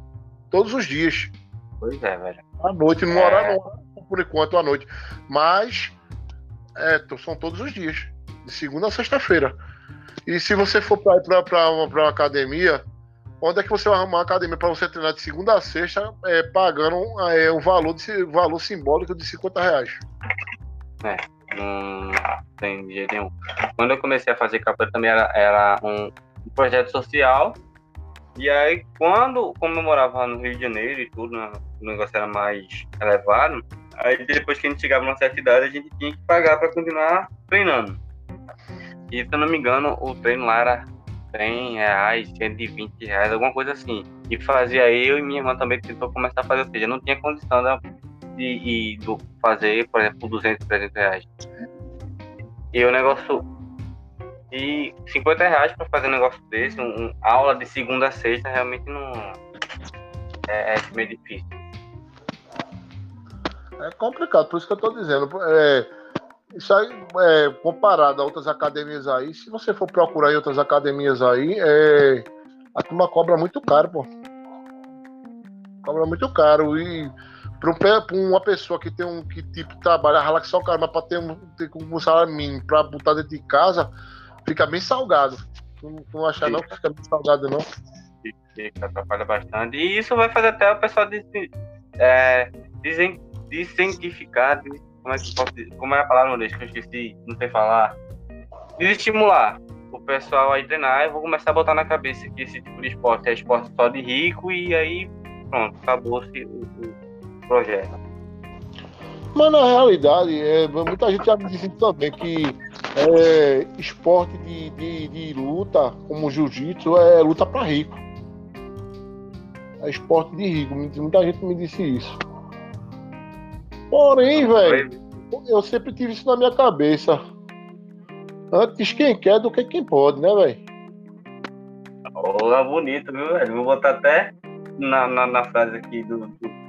S2: todos os dias.
S1: Pois é, velho.
S2: À noite, no é... horário, por enquanto à noite. Mas é, são todos os dias, de segunda a sexta-feira. E se você for para uma academia, onde é que você vai arrumar uma academia para você treinar de segunda a sexta, é, pagando é, um valor, de, valor simbólico de 50 reais?
S1: É, não tem jeito nenhum. Quando eu comecei a fazer capoeira também era, era um projeto social. E aí, quando, como eu morava no Rio de Janeiro e tudo, né, o negócio era mais elevado, aí depois que a gente chegava numa certa idade, a gente tinha que pagar para continuar treinando. E se eu não me engano, o treino lá era 100 reais, 120 reais, alguma coisa assim. E fazia eu e minha irmã também tentou começar a fazer, ou seja, não tinha condição de, de, de fazer, por exemplo, 200, 300 reais. E o negócio. E 50 reais para fazer um negócio desse, um, um, aula de segunda a sexta, realmente não. É, é meio difícil.
S2: É complicado, por isso que eu tô dizendo. É, isso aí, é, comparado a outras academias aí, se você for procurar em outras academias aí, é, a turma cobra muito caro, pô. Cobra muito caro. E para uma pessoa que tem um que tipo trabalha, rala que só caramba para ter um, ter um salário mínimo para botar dentro de casa, fica bem salgado. Não, não achar não que fica bem salgado, não.
S1: Fica, atrapalha bastante. E isso vai fazer até o pessoal des, é, desen, como é, que posso dizer? como é a palavra, meu que eu esqueci, não sei falar. Desestimular o pessoal a treinar, eu vou começar a botar na cabeça que esse tipo de esporte é esporte só de rico e aí pronto, acabou-se o, o, projeto.
S2: Mas na realidade, é, muita gente já me disse também que é, esporte de, de, de luta, como jiu-jitsu, é luta para rico. É esporte de rico. Muita gente me disse isso. Porém, velho, eu sempre tive isso na minha cabeça. Antes quem quer do que quem pode, né, velho?
S1: Olha, bonito, viu, velho? Vou botar até na, na, na frase aqui do, do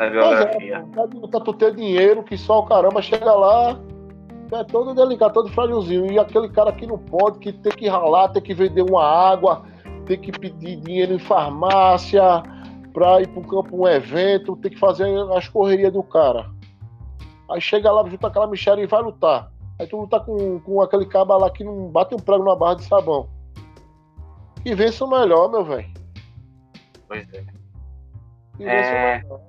S1: da é, biografia.
S2: É, tá tu ter dinheiro que só o caramba chega lá, é todo delicado, todo frágilzinho. E aquele cara que não pode, que tem que ralar, tem que vender uma água, tem que pedir dinheiro em farmácia, pra ir pro campo um evento, tem que fazer as correrias do cara. Aí chega lá, junto aquela micharia e vai lutar. Aí tu luta com, com aquele caba lá que não bate um prego na barra de sabão. E vence o melhor, meu velho.
S1: Pois é. E vence é... o melhor.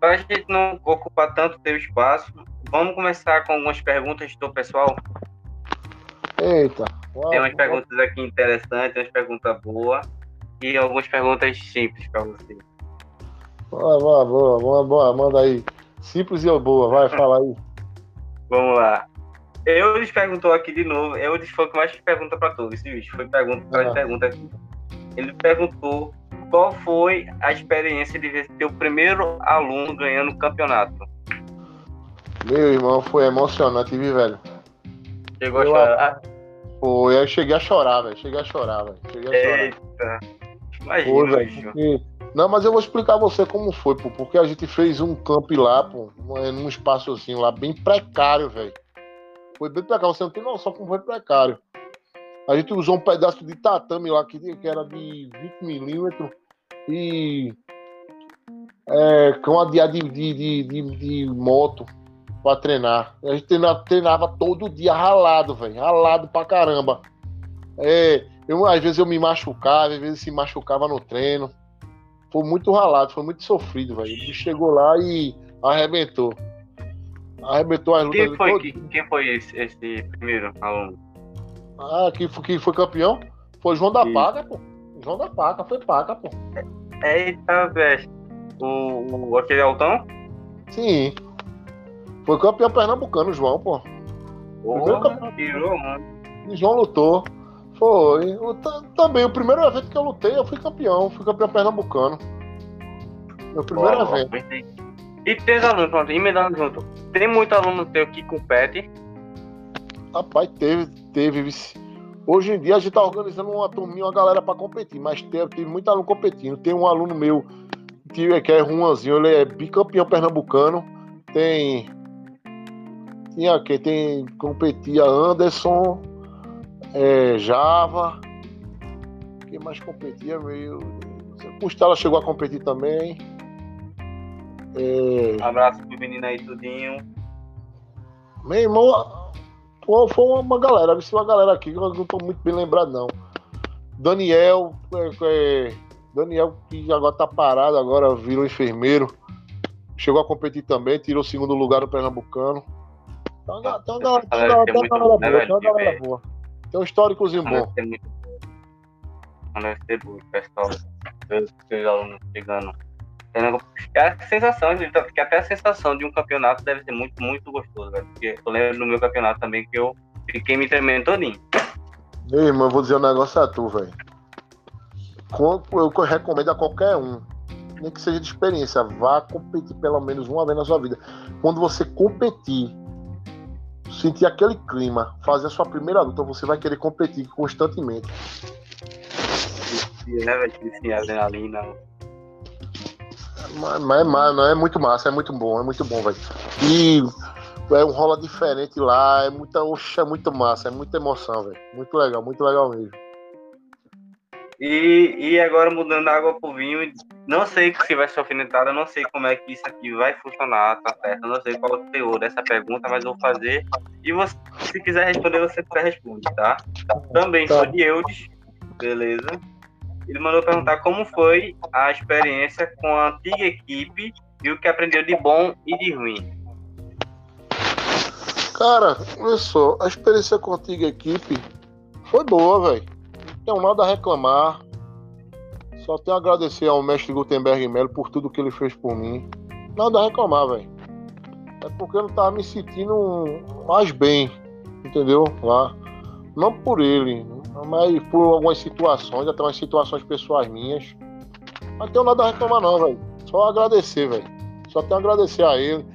S1: Pra gente não ocupar tanto teu espaço, vamos começar com algumas perguntas do pessoal.
S2: Eita.
S1: Tem umas perguntas aqui interessantes, umas perguntas boas e algumas perguntas simples para você.
S2: Boa, boa, boa, boa, boa, manda aí. Simples e boa, vai, fala aí.
S1: Vamos lá. Eu lhes perguntou aqui de novo. Eu disse foi o que mais pergunta para todos. Esse bicho foi pergunta para ah. pergunta aqui. Ele perguntou qual foi a experiência de ver seu primeiro aluno ganhando o campeonato.
S2: Meu irmão, foi emocionante, viu, velho?
S1: Chegou eu, a chorar?
S2: Foi, eu cheguei a chorar, velho. Cheguei a chorar, velho. Cheguei a chorar.
S1: Eita. Imagina, Pô,
S2: velho. Não, mas eu vou explicar a você como foi, pô, porque a gente fez um camp lá, pô, num espaçozinho lá, bem precário, velho. Foi bem precário, você não tem noção como foi precário. A gente usou um pedaço de tatame lá, que, que era de 20 milímetros, e é, com a dia de, de, de, de, moto pra treinar. A gente treinava, treinava todo dia ralado, velho, ralado pra caramba. É, eu, às vezes eu me machucava, às vezes se machucava no treino. Foi muito ralado, foi muito sofrido, velho. Ele chegou lá e arrebentou. Arrebentou as
S1: lutas quem foi, que, quem foi esse, esse, primeiro aluno?
S2: Ah, que, que foi campeão? Foi João da Isso. Paca, pô. João da Paca, foi Paca, pô.
S1: Eita, velho. O, o, aquele altão?
S2: Sim. Foi campeão pernambucano, João, pô.
S1: Porra, mano.
S2: E João lutou. Foi. O, também, o primeiro evento que eu lutei, eu fui campeão. Fui campeão pernambucano. Meu primeiro oh, evento.
S1: E tem alunos, pronto, emendando junto. Tem muito aluno teu que compete?
S2: Rapaz, teve, teve. Hoje em dia a gente tá organizando uma turminha, uma galera para competir, mas teve, teve muito aluno competindo. Tem um aluno meu time que é Juanzinho, ele é bicampeão pernambucano. Tem. Tinha quem? Tem. Competia Anderson, é, Java. Quem mais competia? Meio. Costela chegou a competir também.
S1: É... Abraço pro menino aí, tudinho.
S2: Meu irmão, foi uma galera, uma galera aqui, eu não tô muito bem lembrado, não. Daniel, é, é, Daniel, que agora tá parado, agora virou enfermeiro. Chegou a competir também, tirou o segundo lugar no Pernambucano. Então, boa, então, galera boa. Tem um históricozinho bom.
S1: Bom, pessoal. Os alunos chegando. É a sensação, que até a sensação de um campeonato deve ser muito, muito gostoso, velho. Porque eu lembro no meu campeonato também que eu fiquei me tremendo todinho.
S2: Meu irmão, eu vou dizer um negócio a tu, velho. Eu recomendo a qualquer um, nem que seja de experiência, vá competir pelo menos uma vez na sua vida. Quando você competir, sentir aquele clima, fazer a sua primeira luta, você vai querer competir constantemente.
S1: Né, velho? Sim, adrenalina.
S2: Mas, mas, mas, é muito massa, é muito bom, é muito bom, velho. E é um rola diferente lá, é muita, oxa, é muito massa, é muita emoção, velho. Muito legal, muito legal mesmo.
S1: E, e agora mudando a água pro vinho, não sei se vai ser alfinetada, não sei como é que isso aqui vai funcionar, tá certo? não sei qual é o teor dessa pergunta, mas vou fazer. E você, se quiser responder, você responde, tá? Também tá. sou de Eudes, beleza? Ele mandou perguntar como foi a experiência com a antiga equipe e o que aprendeu de bom e de ruim.
S2: Cara, olha só, a experiência com a antiga equipe foi boa, velho. Tenho nada a reclamar. Só tenho a agradecer ao mestre Gutenberg Melo por tudo que ele fez por mim. Nada a reclamar, velho. É porque eu não tava me sentindo mais bem, entendeu? Lá. Não por ele, mas por algumas situações, até umas situações pessoais minhas. Não tenho nada a reclamar, não, velho. Só agradecer, velho. Só tenho a agradecer a ele.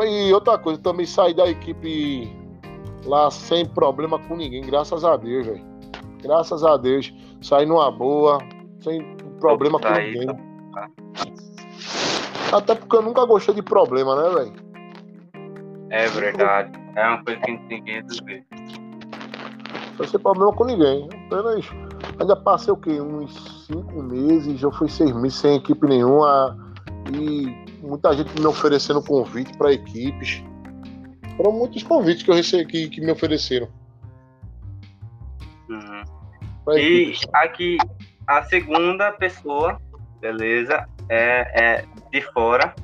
S2: E outra coisa, também saí da equipe lá sem problema com ninguém, graças a Deus, velho. Graças a Deus. Saí numa boa, sem problema com ninguém. Tá. Até porque eu nunca gostei de problema, né, velho?
S1: É verdade. É uma coisa que resolver.
S2: Não sem problema com ninguém. Apenas. Ainda passei o quê? Uns cinco meses, já fui seis meses sem equipe nenhuma. E muita gente me oferecendo convite para equipes. Foram muitos convites que eu recebi que, que me ofereceram.
S1: Uhum. E equipes. aqui a segunda pessoa, beleza, é, é de fora.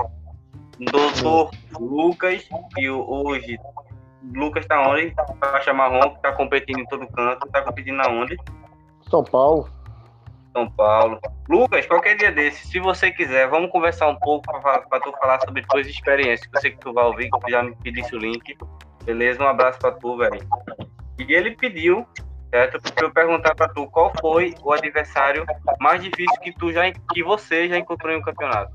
S1: Doutor Lucas, que hoje Lucas tá onde? Faixa marrom, que tá competindo em todo canto. Tá competindo aonde?
S2: São Paulo.
S1: São Paulo. Lucas, qualquer dia desse, se você quiser, vamos conversar um pouco para tu falar sobre tuas experiências, que eu sei que tu vai ouvir, que tu já me pedisse o link. Beleza? Um abraço para tu, velho. E ele pediu, certo? Pra eu perguntar para tu qual foi o adversário mais difícil que tu já que você já encontrou em um campeonato.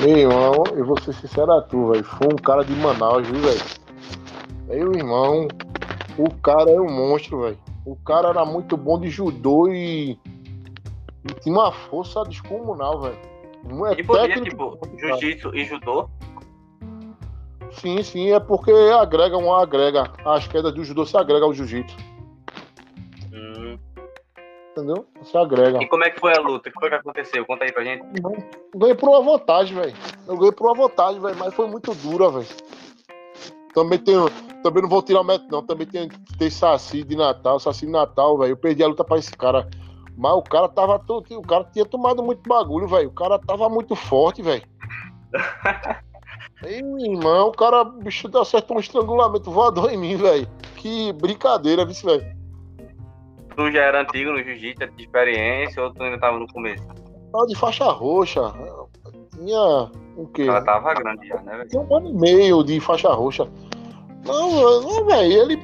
S2: Meu irmão, eu vou ser sincero a tu, velho. Foi um cara de Manaus, viu, velho? Meu irmão, o cara é um monstro, velho. O cara era muito bom de judô e, e tinha uma força descomunal, velho.
S1: Não é e podia, técnico, tipo, jiu-jitsu e judô?
S2: Sim, sim, é porque agrega uma agrega. As quedas do judô se agrega ao jiu-jitsu. Hum. Entendeu? Se agrega.
S1: E como é que foi a luta? O que foi que aconteceu? Conta aí pra gente.
S2: Ganhei por uma vantagem, velho. Eu ganhei por uma vantagem, velho, mas foi muito dura, velho. Também tenho. Também não vou tirar o método, não. Também tem, tem Saci de Natal, Saci de Natal, velho. Eu perdi a luta pra esse cara. Mas o cara tava todo. O cara tinha tomado muito bagulho, velho. O cara tava muito forte, velho. Meu irmão, o cara, o bicho acertou um estrangulamento voador em mim, velho. Que brincadeira, viu, velho.
S1: Tu já era antigo no jiu-jitsu, de experiência, ou tu ainda tava no começo?
S2: Tava de faixa roxa. Tinha o quê?
S1: Ela tava grande já, né, velho?
S2: Tinha um ano e meio de faixa roxa. Não, não velho, ele,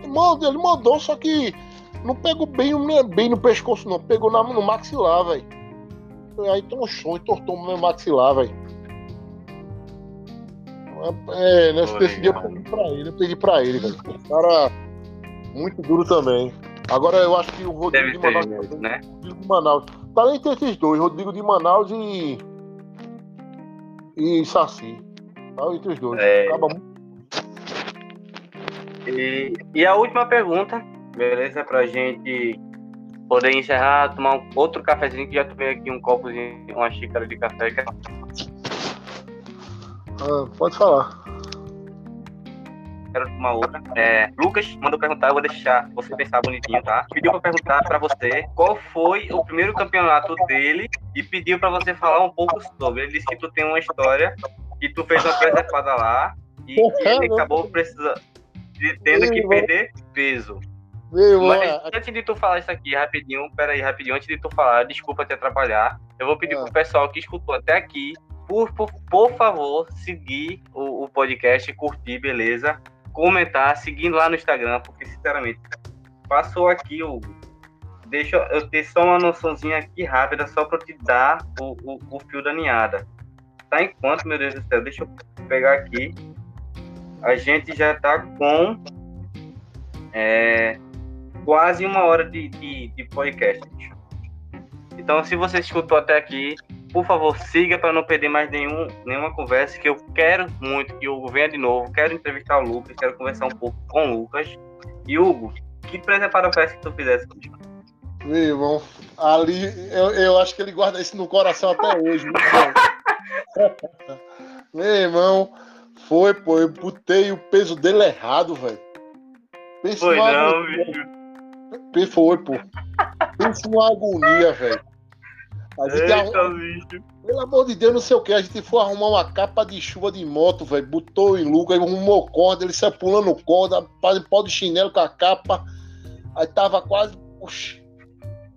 S2: ele mandou, só que não pegou bem, bem no pescoço, não. Pegou na, no maxilar, velho. Aí tronchou, entortou o meu maxilar, velho. É, nesse, nesse dia eu pedi pra ele, eu pedi pra ele, velho. O cara muito duro também. Agora eu acho que o Rodrigo de Manaus. Mesmo, né? Rodrigo de Manaus. tá entre esses dois, Rodrigo de Manaus e. E Saci. Tá entre os dois.
S1: É.
S2: Acaba muito.
S1: E, e a última pergunta, beleza? Pra gente poder encerrar, tomar um, outro cafezinho, que já tomei aqui um copozinho, uma xícara de café. Que é
S2: Ah, pode falar.
S1: quero tomar outra. É, Lucas mandou perguntar, eu vou deixar você pensar bonitinho, tá? Pediu pra perguntar pra você qual foi o primeiro campeonato dele e pediu pra você falar um pouco sobre. Ele disse que tu tem uma história que tu fez uma presepada lá e que ele acabou precisando de tendo que perder peso.
S2: Meu
S1: Mas
S2: a-
S1: antes de tu falar isso aqui, rapidinho, peraí, rapidinho, antes de tu falar, desculpa te atrapalhar, eu vou pedir
S2: Ah.
S1: pro pessoal que escutou até aqui, por, por, por favor, seguir o, o podcast, curtir, beleza? Comentar, seguindo lá no Instagram, porque sinceramente, passou aqui o. Deixa eu ter só uma noçãozinha aqui rápida, só pra te dar o, o, o fio da ninhada. Tá em quanto, meu Deus do céu? Deixa eu pegar aqui. A gente já tá com. É, quase uma hora de, de, de podcast. Então, se você escutou até aqui, por favor, siga para não perder mais nenhum, nenhuma conversa, que eu quero muito que o Hugo venha de novo. Quero entrevistar o Lucas, quero conversar um pouco com o Lucas. E Hugo, que preparo festa que tu fizesse? bicho?
S2: Meu irmão, ali eu, eu acho que ele guarda isso no coração até hoje. meu irmão. Foi, pô, eu botei o peso dele errado, velho.
S1: Foi não,
S2: agonia,
S1: bicho.
S2: Foi, pô. Pensa numa agonia, velho. A gente
S1: Eita, bicho.
S2: Pelo amor de Deus, não sei o que. A gente foi arrumar uma capa de chuva de moto, velho. Botou em Lucas, arrumou corda, ele saiu pulando corda, fazendo pau de chinelo com a capa. Aí tava quase.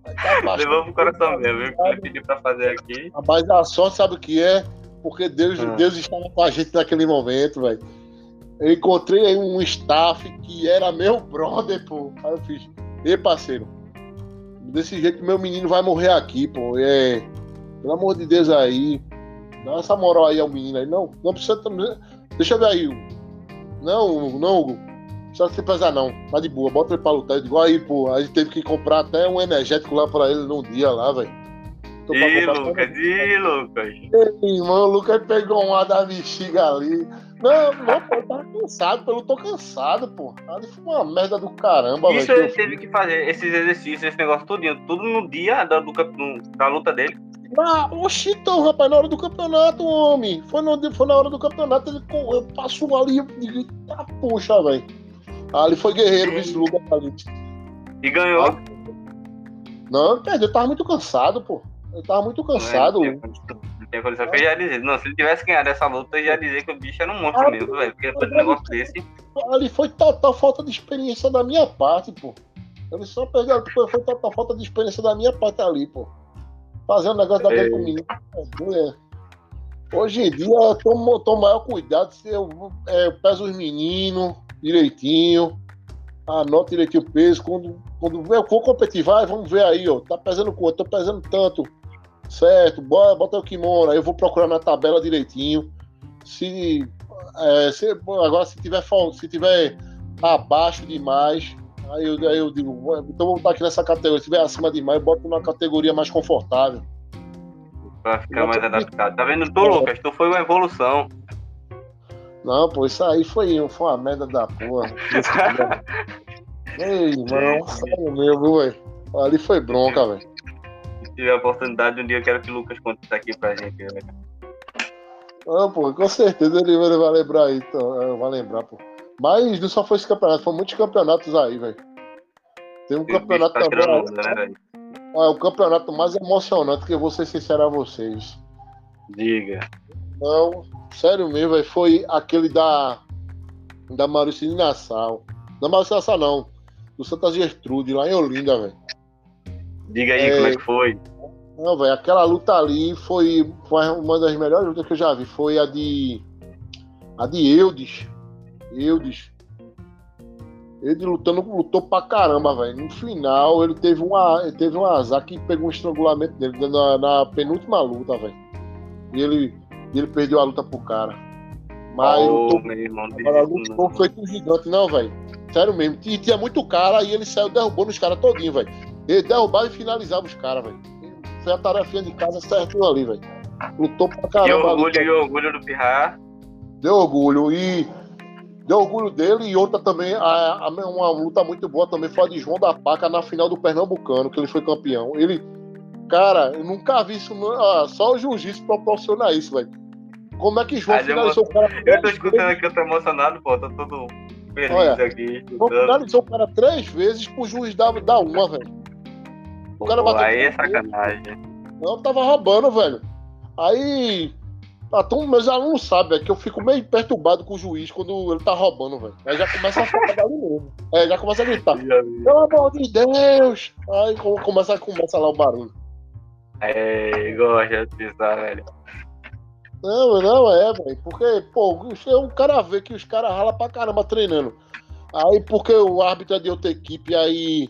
S2: Aí tava
S1: Levou pro coração mesmo, viu? Que ele pediu pra fazer aqui.
S2: Mas a sorte sabe o que é? Porque Deus,
S1: Ah.
S2: Deus estava com a gente naquele momento, velho. Eu encontrei aí um staff que era meu brother, pô. Aí eu fiz, ei parceiro, desse jeito meu menino vai morrer aqui, pô. É, pelo amor de Deus aí, dá essa moral aí ao menino aí. Não, não precisa também. Deixa eu ver aí. Não, não, Hugo. Não precisa se pesar não. Tá de boa, bota ele pra lutar. Eu digo, aí, pô, a gente teve que comprar até um energético lá pra ele num dia lá, velho.
S1: Ih, Lucas, ih, Lucas.
S2: Ei, irmão, o Lucas pegou um ar da bexiga ali. Não, não, pô, eu tava cansado, pô, eu tô cansado, pô. Ali foi uma merda do caramba,
S1: Isso
S2: velho.
S1: ele teve que fazer, esses exercícios, esse negócio tudinho, tudo no dia da, do, da luta dele.
S2: Ah, oxi, então, rapaz, na hora do campeonato, homem. Foi, no, foi na hora do campeonato, ele correu, passou ali, eu digo, tá, poxa, velho. Ali foi guerreiro, vice Lucas ali.
S1: E ganhou.
S2: Não, perdeu, eu tava muito cansado, pô. Eu tava muito cansado.
S1: Não tinha condição- porque eu já ia dizer. Não, se ele tivesse ganhado essa luta, eu já ia dizer que o bicho era um monstro
S2: Ah,
S1: mesmo, velho. Porque depois de um negócio desse.
S2: Ali foi total falta de experiência da minha parte, pô. Ele só perdeu, foi, foi total falta de experiência da minha parte ali, pô. Fazer um negócio daquele
S1: Ei.
S2: com o menino. é. Hoje em dia eu tomo, tomo maior cuidado se eu, é, eu peso os meninos direitinho, anoto direitinho o peso. Quando, quando eu for competir, vai, vamos ver aí, ó. Tá pesando quanto? Tô pesando tanto. Certo, bota, bota o kimono, aí eu vou procurar na tabela direitinho. Se, é, se agora se tiver se tiver abaixo demais, aí eu, aí eu digo, "Ué, então vou botar aqui nessa categoria. Se tiver acima demais, eu boto numa categoria mais confortável.
S1: Pra ficar mais adaptado. Tá vendo tu, Lucas? Tu foi uma evolução.
S2: Não, pô, isso aí foi, foi uma merda da porra. Ei, irmão, sério meu, viu, velho? Ali foi bronca, velho.
S1: Tiver a oportunidade, um dia eu quero que o Lucas conte isso aqui pra gente, velho.
S2: Não, pô, com certeza ele vai vai lembrar aí, então, é, vai lembrar, pô. Mas não só foi esse campeonato, foram muitos campeonatos aí, velho. Tem um campeonato
S1: tá
S2: também.
S1: onda, né?
S2: Ah, é o campeonato mais emocionante que eu vou ser sincero a vocês.
S1: Diga.
S2: Não, sério mesmo, velho. Foi aquele da. Da Maurício de Nassau. Maurício de Nassau, não. Do Santa Gertrude, lá em Olinda, velho.
S1: Diga aí
S2: É.
S1: como é que foi.
S2: Não, velho, aquela luta ali foi, foi uma das melhores lutas que eu já vi. Foi a de. A de Eudes. Eudes. Ele lutando, lutou pra caramba, velho. No final, ele teve, uma, ele teve um azar que pegou um estrangulamento dele na, na penúltima luta, velho. E ele, ele perdeu a luta pro cara. Mas
S1: Ô,
S2: lutou,
S1: meu irmão, isso
S2: lutou feito um gigante, não, velho. Sério mesmo. E tinha muito cara e ele saiu derrubando os caras todinho, velho. Ele derrubava e finalizava os caras, velho. Fez a tarefinha de casa certinho ali, velho. Lutou pra caramba. ali,
S1: orgulho e orgulho do Pirra.
S2: Deu orgulho. E deu orgulho dele. E outra também, a, a- uma luta muito boa também foi a de João da Paca na final do Pernambucano, que ele foi campeão. Ele, cara, eu nunca vi isso. no- ah, só o jiu-jitsu proporciona isso, velho. Como é que João
S1: Mas eu
S2: finalizou o cara?
S1: Eu tô escutando aqui, eu tô emocionado, pô. Tô todo feliz
S2: Olha,
S1: aqui. Escutando.
S2: finalizou o cara três vezes pro juiz dar, dar uma, velho. O cara bateu
S1: aí é sacanagem.
S2: Eu tava roubando, velho. Aí. Até um, meus alunos sabem, é que eu fico meio perturbado com o juiz quando ele tá roubando, velho. Aí já começa a falar ali mesmo. É, já começa a gritar. Pelo amor de Deus! Aí co- começa, começa lá o barulho.
S1: É, gosta disso, tá, velho.
S2: Não, não é, velho. Porque, pô, é um cara vê que os caras ralam pra caramba treinando. Aí, porque o árbitro é de outra equipe, aí.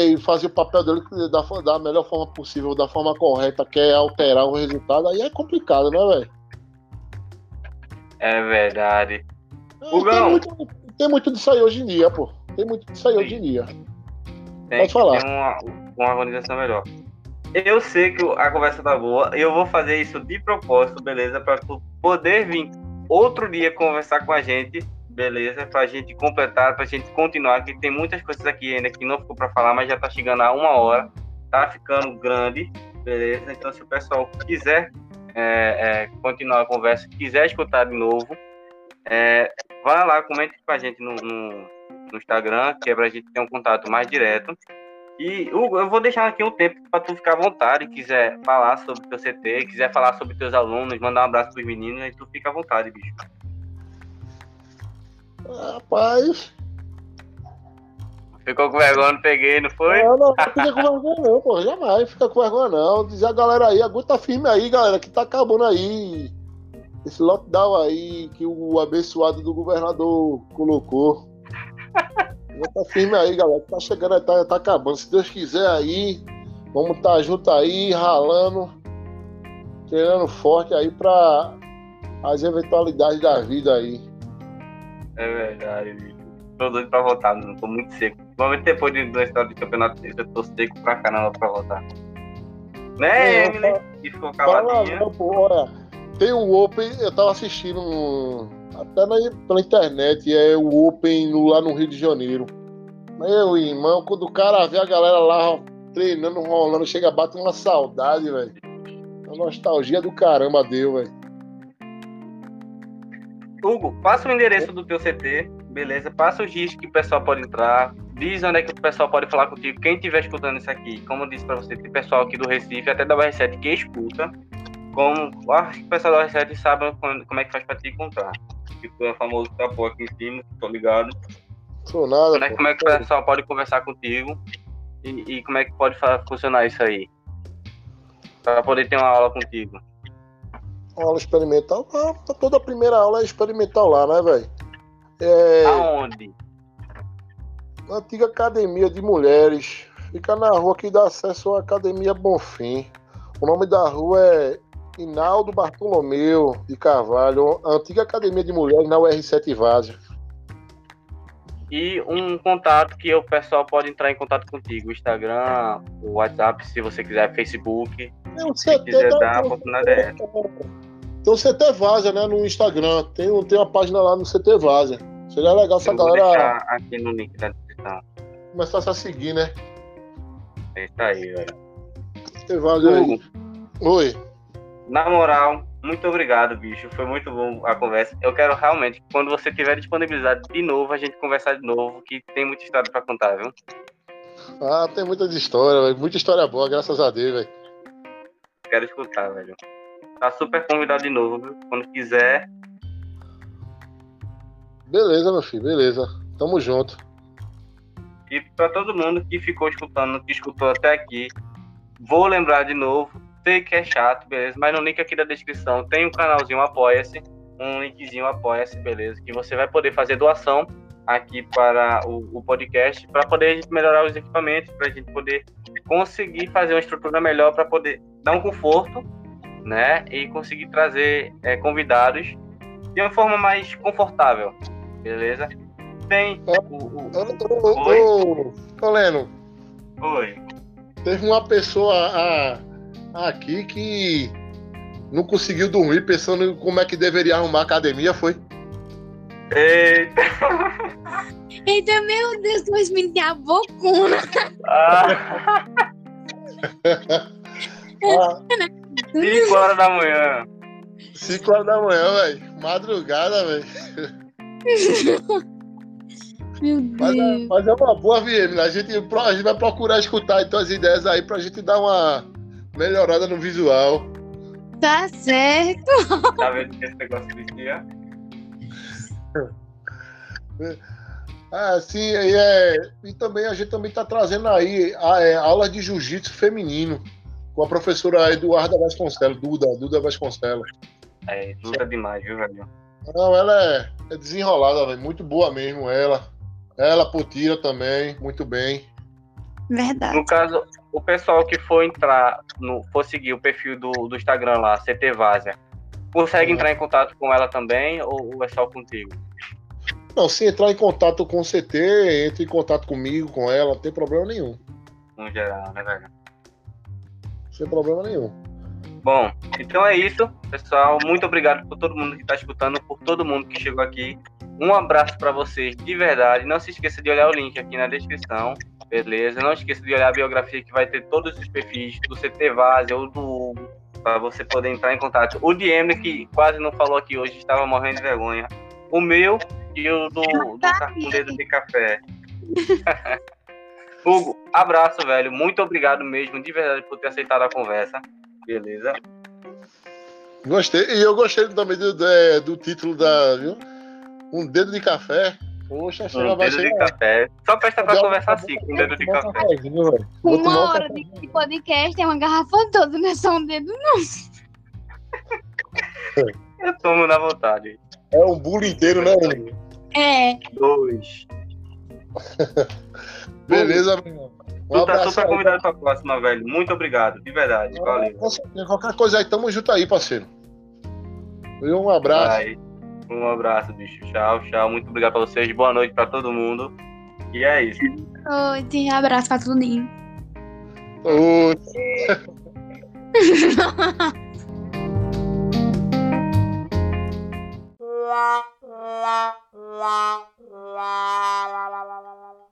S2: Aí fazer o papel dele da, da melhor forma possível, da forma correta, quer alterar o resultado, aí é complicado, né, velho?
S1: É verdade.
S2: Tem
S1: Hugão.
S2: muito, tem muito disso aí hoje em dia, pô. Tem muito disso aí hoje em dia.
S1: Tem
S2: Pode falar.
S1: uma, uma organização melhor. Eu sei que a conversa tá boa. Eu vou fazer isso de propósito, beleza? Pra tu poder vir outro dia conversar com a gente, beleza? Pra gente completar, pra gente continuar. Que tem muitas coisas aqui ainda que não ficou pra falar, mas já tá chegando a uma hora. Tá ficando grande, beleza? Então, se o pessoal quiser é, é, continuar a conversa, quiser escutar de novo, é, vai lá, comente com a gente no, no, no Instagram, que é pra gente ter um contato mais direto. E Hugo, eu vou deixar aqui um tempo para tu ficar à vontade, quiser falar sobre teu CT, quiser falar sobre teus alunos, mandar um abraço pros meninos, aí tu fica à vontade, bicho.
S2: Rapaz.
S1: Ficou com vergonha, não peguei, não foi?
S2: Não, não, não fica com vergonha, não, pô. Jamais fica com vergonha, não. Dizer a galera aí, aguenta firme aí, galera, que tá acabando aí. Esse lockdown aí que o abençoado do governador colocou. Aguenta firme aí, galera. que Tá chegando aí, tá, tá acabando. Se Deus quiser aí, vamos estar tá junto aí, ralando, treinando forte aí pra as eventualidades da vida aí.
S1: É verdade, bicho. Tô doido pra voltar, não tô muito seco. Principalmente depois de da história de campeonato, eu tô seco pra caramba pra voltar. Né, Emily? Que ficou
S2: Fala,
S1: caladinha.
S2: olha, tem o Open, eu tava assistindo um- até na, pela internet, é o Open no- lá no Rio de Janeiro. Meu irmão, quando o cara vê a galera lá treinando, rolando, chega, bate uma saudade, velho. Uma nostalgia do caramba deu, velho.
S1: Hugo, passa o endereço do teu CT, beleza? Passa os dias que o pessoal pode entrar. Diz onde é que o pessoal pode falar contigo. Quem estiver escutando isso aqui, como eu disse pra você, tem pessoal aqui do Recife, até da BR7 que escuta. Como que o pessoal da BR7 sabe como como é que faz pra te encontrar. Que tu é famoso tapou aqui em cima, tô ligado.
S2: Sou nada,
S1: Né?
S2: pô.
S1: Como é que o pessoal pode conversar contigo e, e como é que pode funcionar isso aí? Pra poder ter uma aula contigo.
S2: Aula experimental. Ah, toda a primeira aula é experimental lá, né, velho? É,
S1: Aonde?
S2: na antiga academia de mulheres. Fica na rua que dá acesso à Academia Bonfim. O nome da rua é Inaldo Bartolomeu de Carvalho, antiga academia de mulheres na UR7 Várzea.
S1: E um contato que o pessoal pode entrar em contato contigo, o Instagram, o WhatsApp, se você quiser, Facebook. Se quiser
S2: da-
S1: dar, a oportunidade é.
S2: Tem o CT Várzea, né, no Instagram. Tem, tem uma página lá no CT Várzea. Seria legal se a galera
S1: aqui no link da descrição.
S2: começasse a seguir, né?
S1: É isso aí, velho.
S2: CT Várzea aí. Oi.
S1: na moral, muito obrigado, bicho. Foi muito bom a conversa. Eu quero realmente, quando você tiver disponibilidade de novo, a gente conversar de novo, que tem muita história pra contar, viu?
S2: Ah, tem muitas histórias, velho. Muita história boa, graças a Deus, velho.
S1: Quero escutar, velho. Tá super convidado de novo, viu? Quando quiser,
S2: Beleza, meu filho, beleza. Tamo junto.
S1: E para todo mundo que ficou escutando, que escutou até aqui, vou lembrar de novo. Sei que é chato, beleza? Mas no link aqui da descrição tem um canalzinho Apoia-se, um linkzinho Apoia-se, beleza? Que você vai poder fazer doação aqui para o, o podcast, para poder a gente melhorar os equipamentos, para a gente poder conseguir fazer uma estrutura melhor, para poder dar um conforto, né? E conseguir trazer é, convidados de uma forma mais confortável, beleza? Tem o- o,
S2: Ô, ô, ô, ô, Leno,
S1: Oi.
S2: teve uma pessoa a, aqui que não conseguiu dormir pensando em como é que deveria arrumar a academia, foi?
S1: Eita!
S3: Eita, meu Deus, tu vai me a.
S1: Ah,
S2: Ah,
S1: 5 horas da manhã.
S2: 5 horas da manhã, velho. Madrugada, velho.
S3: Meu
S2: Mas, é-
S3: Deus.
S2: mas é uma boa, VM. A gente, a gente vai procurar escutar então as ideias aí pra gente dar uma melhorada no visual.
S3: Tá certo.
S1: Tá vendo que esse negócio de dia?
S2: Ah, sim, e, é, e também a gente também tá trazendo aí a, é, aulas de jiu-jitsu feminino com a professora Eduarda Vasconcelos, Duda, Duda Vasconcelos.
S1: É, luta demais, viu, velho?
S2: Não, ela é, é desenrolada, velho. Muito boa mesmo, ela. Ela, Potira também, muito bem.
S3: Verdade.
S1: No caso, o pessoal que for entrar, no, for seguir o perfil do, do Instagram lá, CT Vazia, consegue
S2: Uhum.
S1: entrar em contato com ela também ou, ou é só contigo?
S2: Não, se entrar em contato com o CT, entre em contato comigo, com ela, não tem problema nenhum.
S1: No geral, né, velho?
S2: Sem problema nenhum.
S1: Bom, então é isso, pessoal. Muito obrigado por todo mundo que está escutando, por todo mundo que chegou aqui. Um abraço para vocês de verdade. Não se esqueça de olhar o link aqui na descrição, beleza? Não esqueça de olhar a biografia que vai ter todos os perfis do CT Vase ou do Hugo, para você poder entrar em contato. O DM, que quase não falou aqui hoje, estava morrendo de vergonha. O meu e o do, do de café. Hugo, abraço, velho. Muito obrigado mesmo, de verdade, por ter aceitado a conversa. Beleza?
S2: Gostei. E eu gostei também do, do, é, do título da. Viu? Um dedo de café. Poxa, chega
S1: Um
S2: vai
S1: dedo de
S2: chegar.
S1: café. Só presta pra
S2: Já-
S1: conversar assim, com um dedo de café.
S3: Uma
S2: um
S3: hora
S2: café.
S3: de podcast é uma garrafa toda, não é só um dedo, não.
S1: Eu tomo na vontade.
S2: É um bule inteiro, né, velho?
S3: É.
S1: Dois.
S2: Beleza, meu irmão. Um
S1: Tu tá
S2: abraço
S1: super
S2: aí.
S1: convidado pra próxima, velho. Muito obrigado, de verdade. Valeu.
S2: Qualquer coisa aí, tamo junto aí, parceiro. E Um abraço.
S1: Vai. Um abraço, bicho. Tchau, tchau. Muito obrigado pra vocês. Boa noite pra todo mundo. E é isso.
S3: Oi, tem abraço pra todo mundo.
S2: Ô,
S4: la la la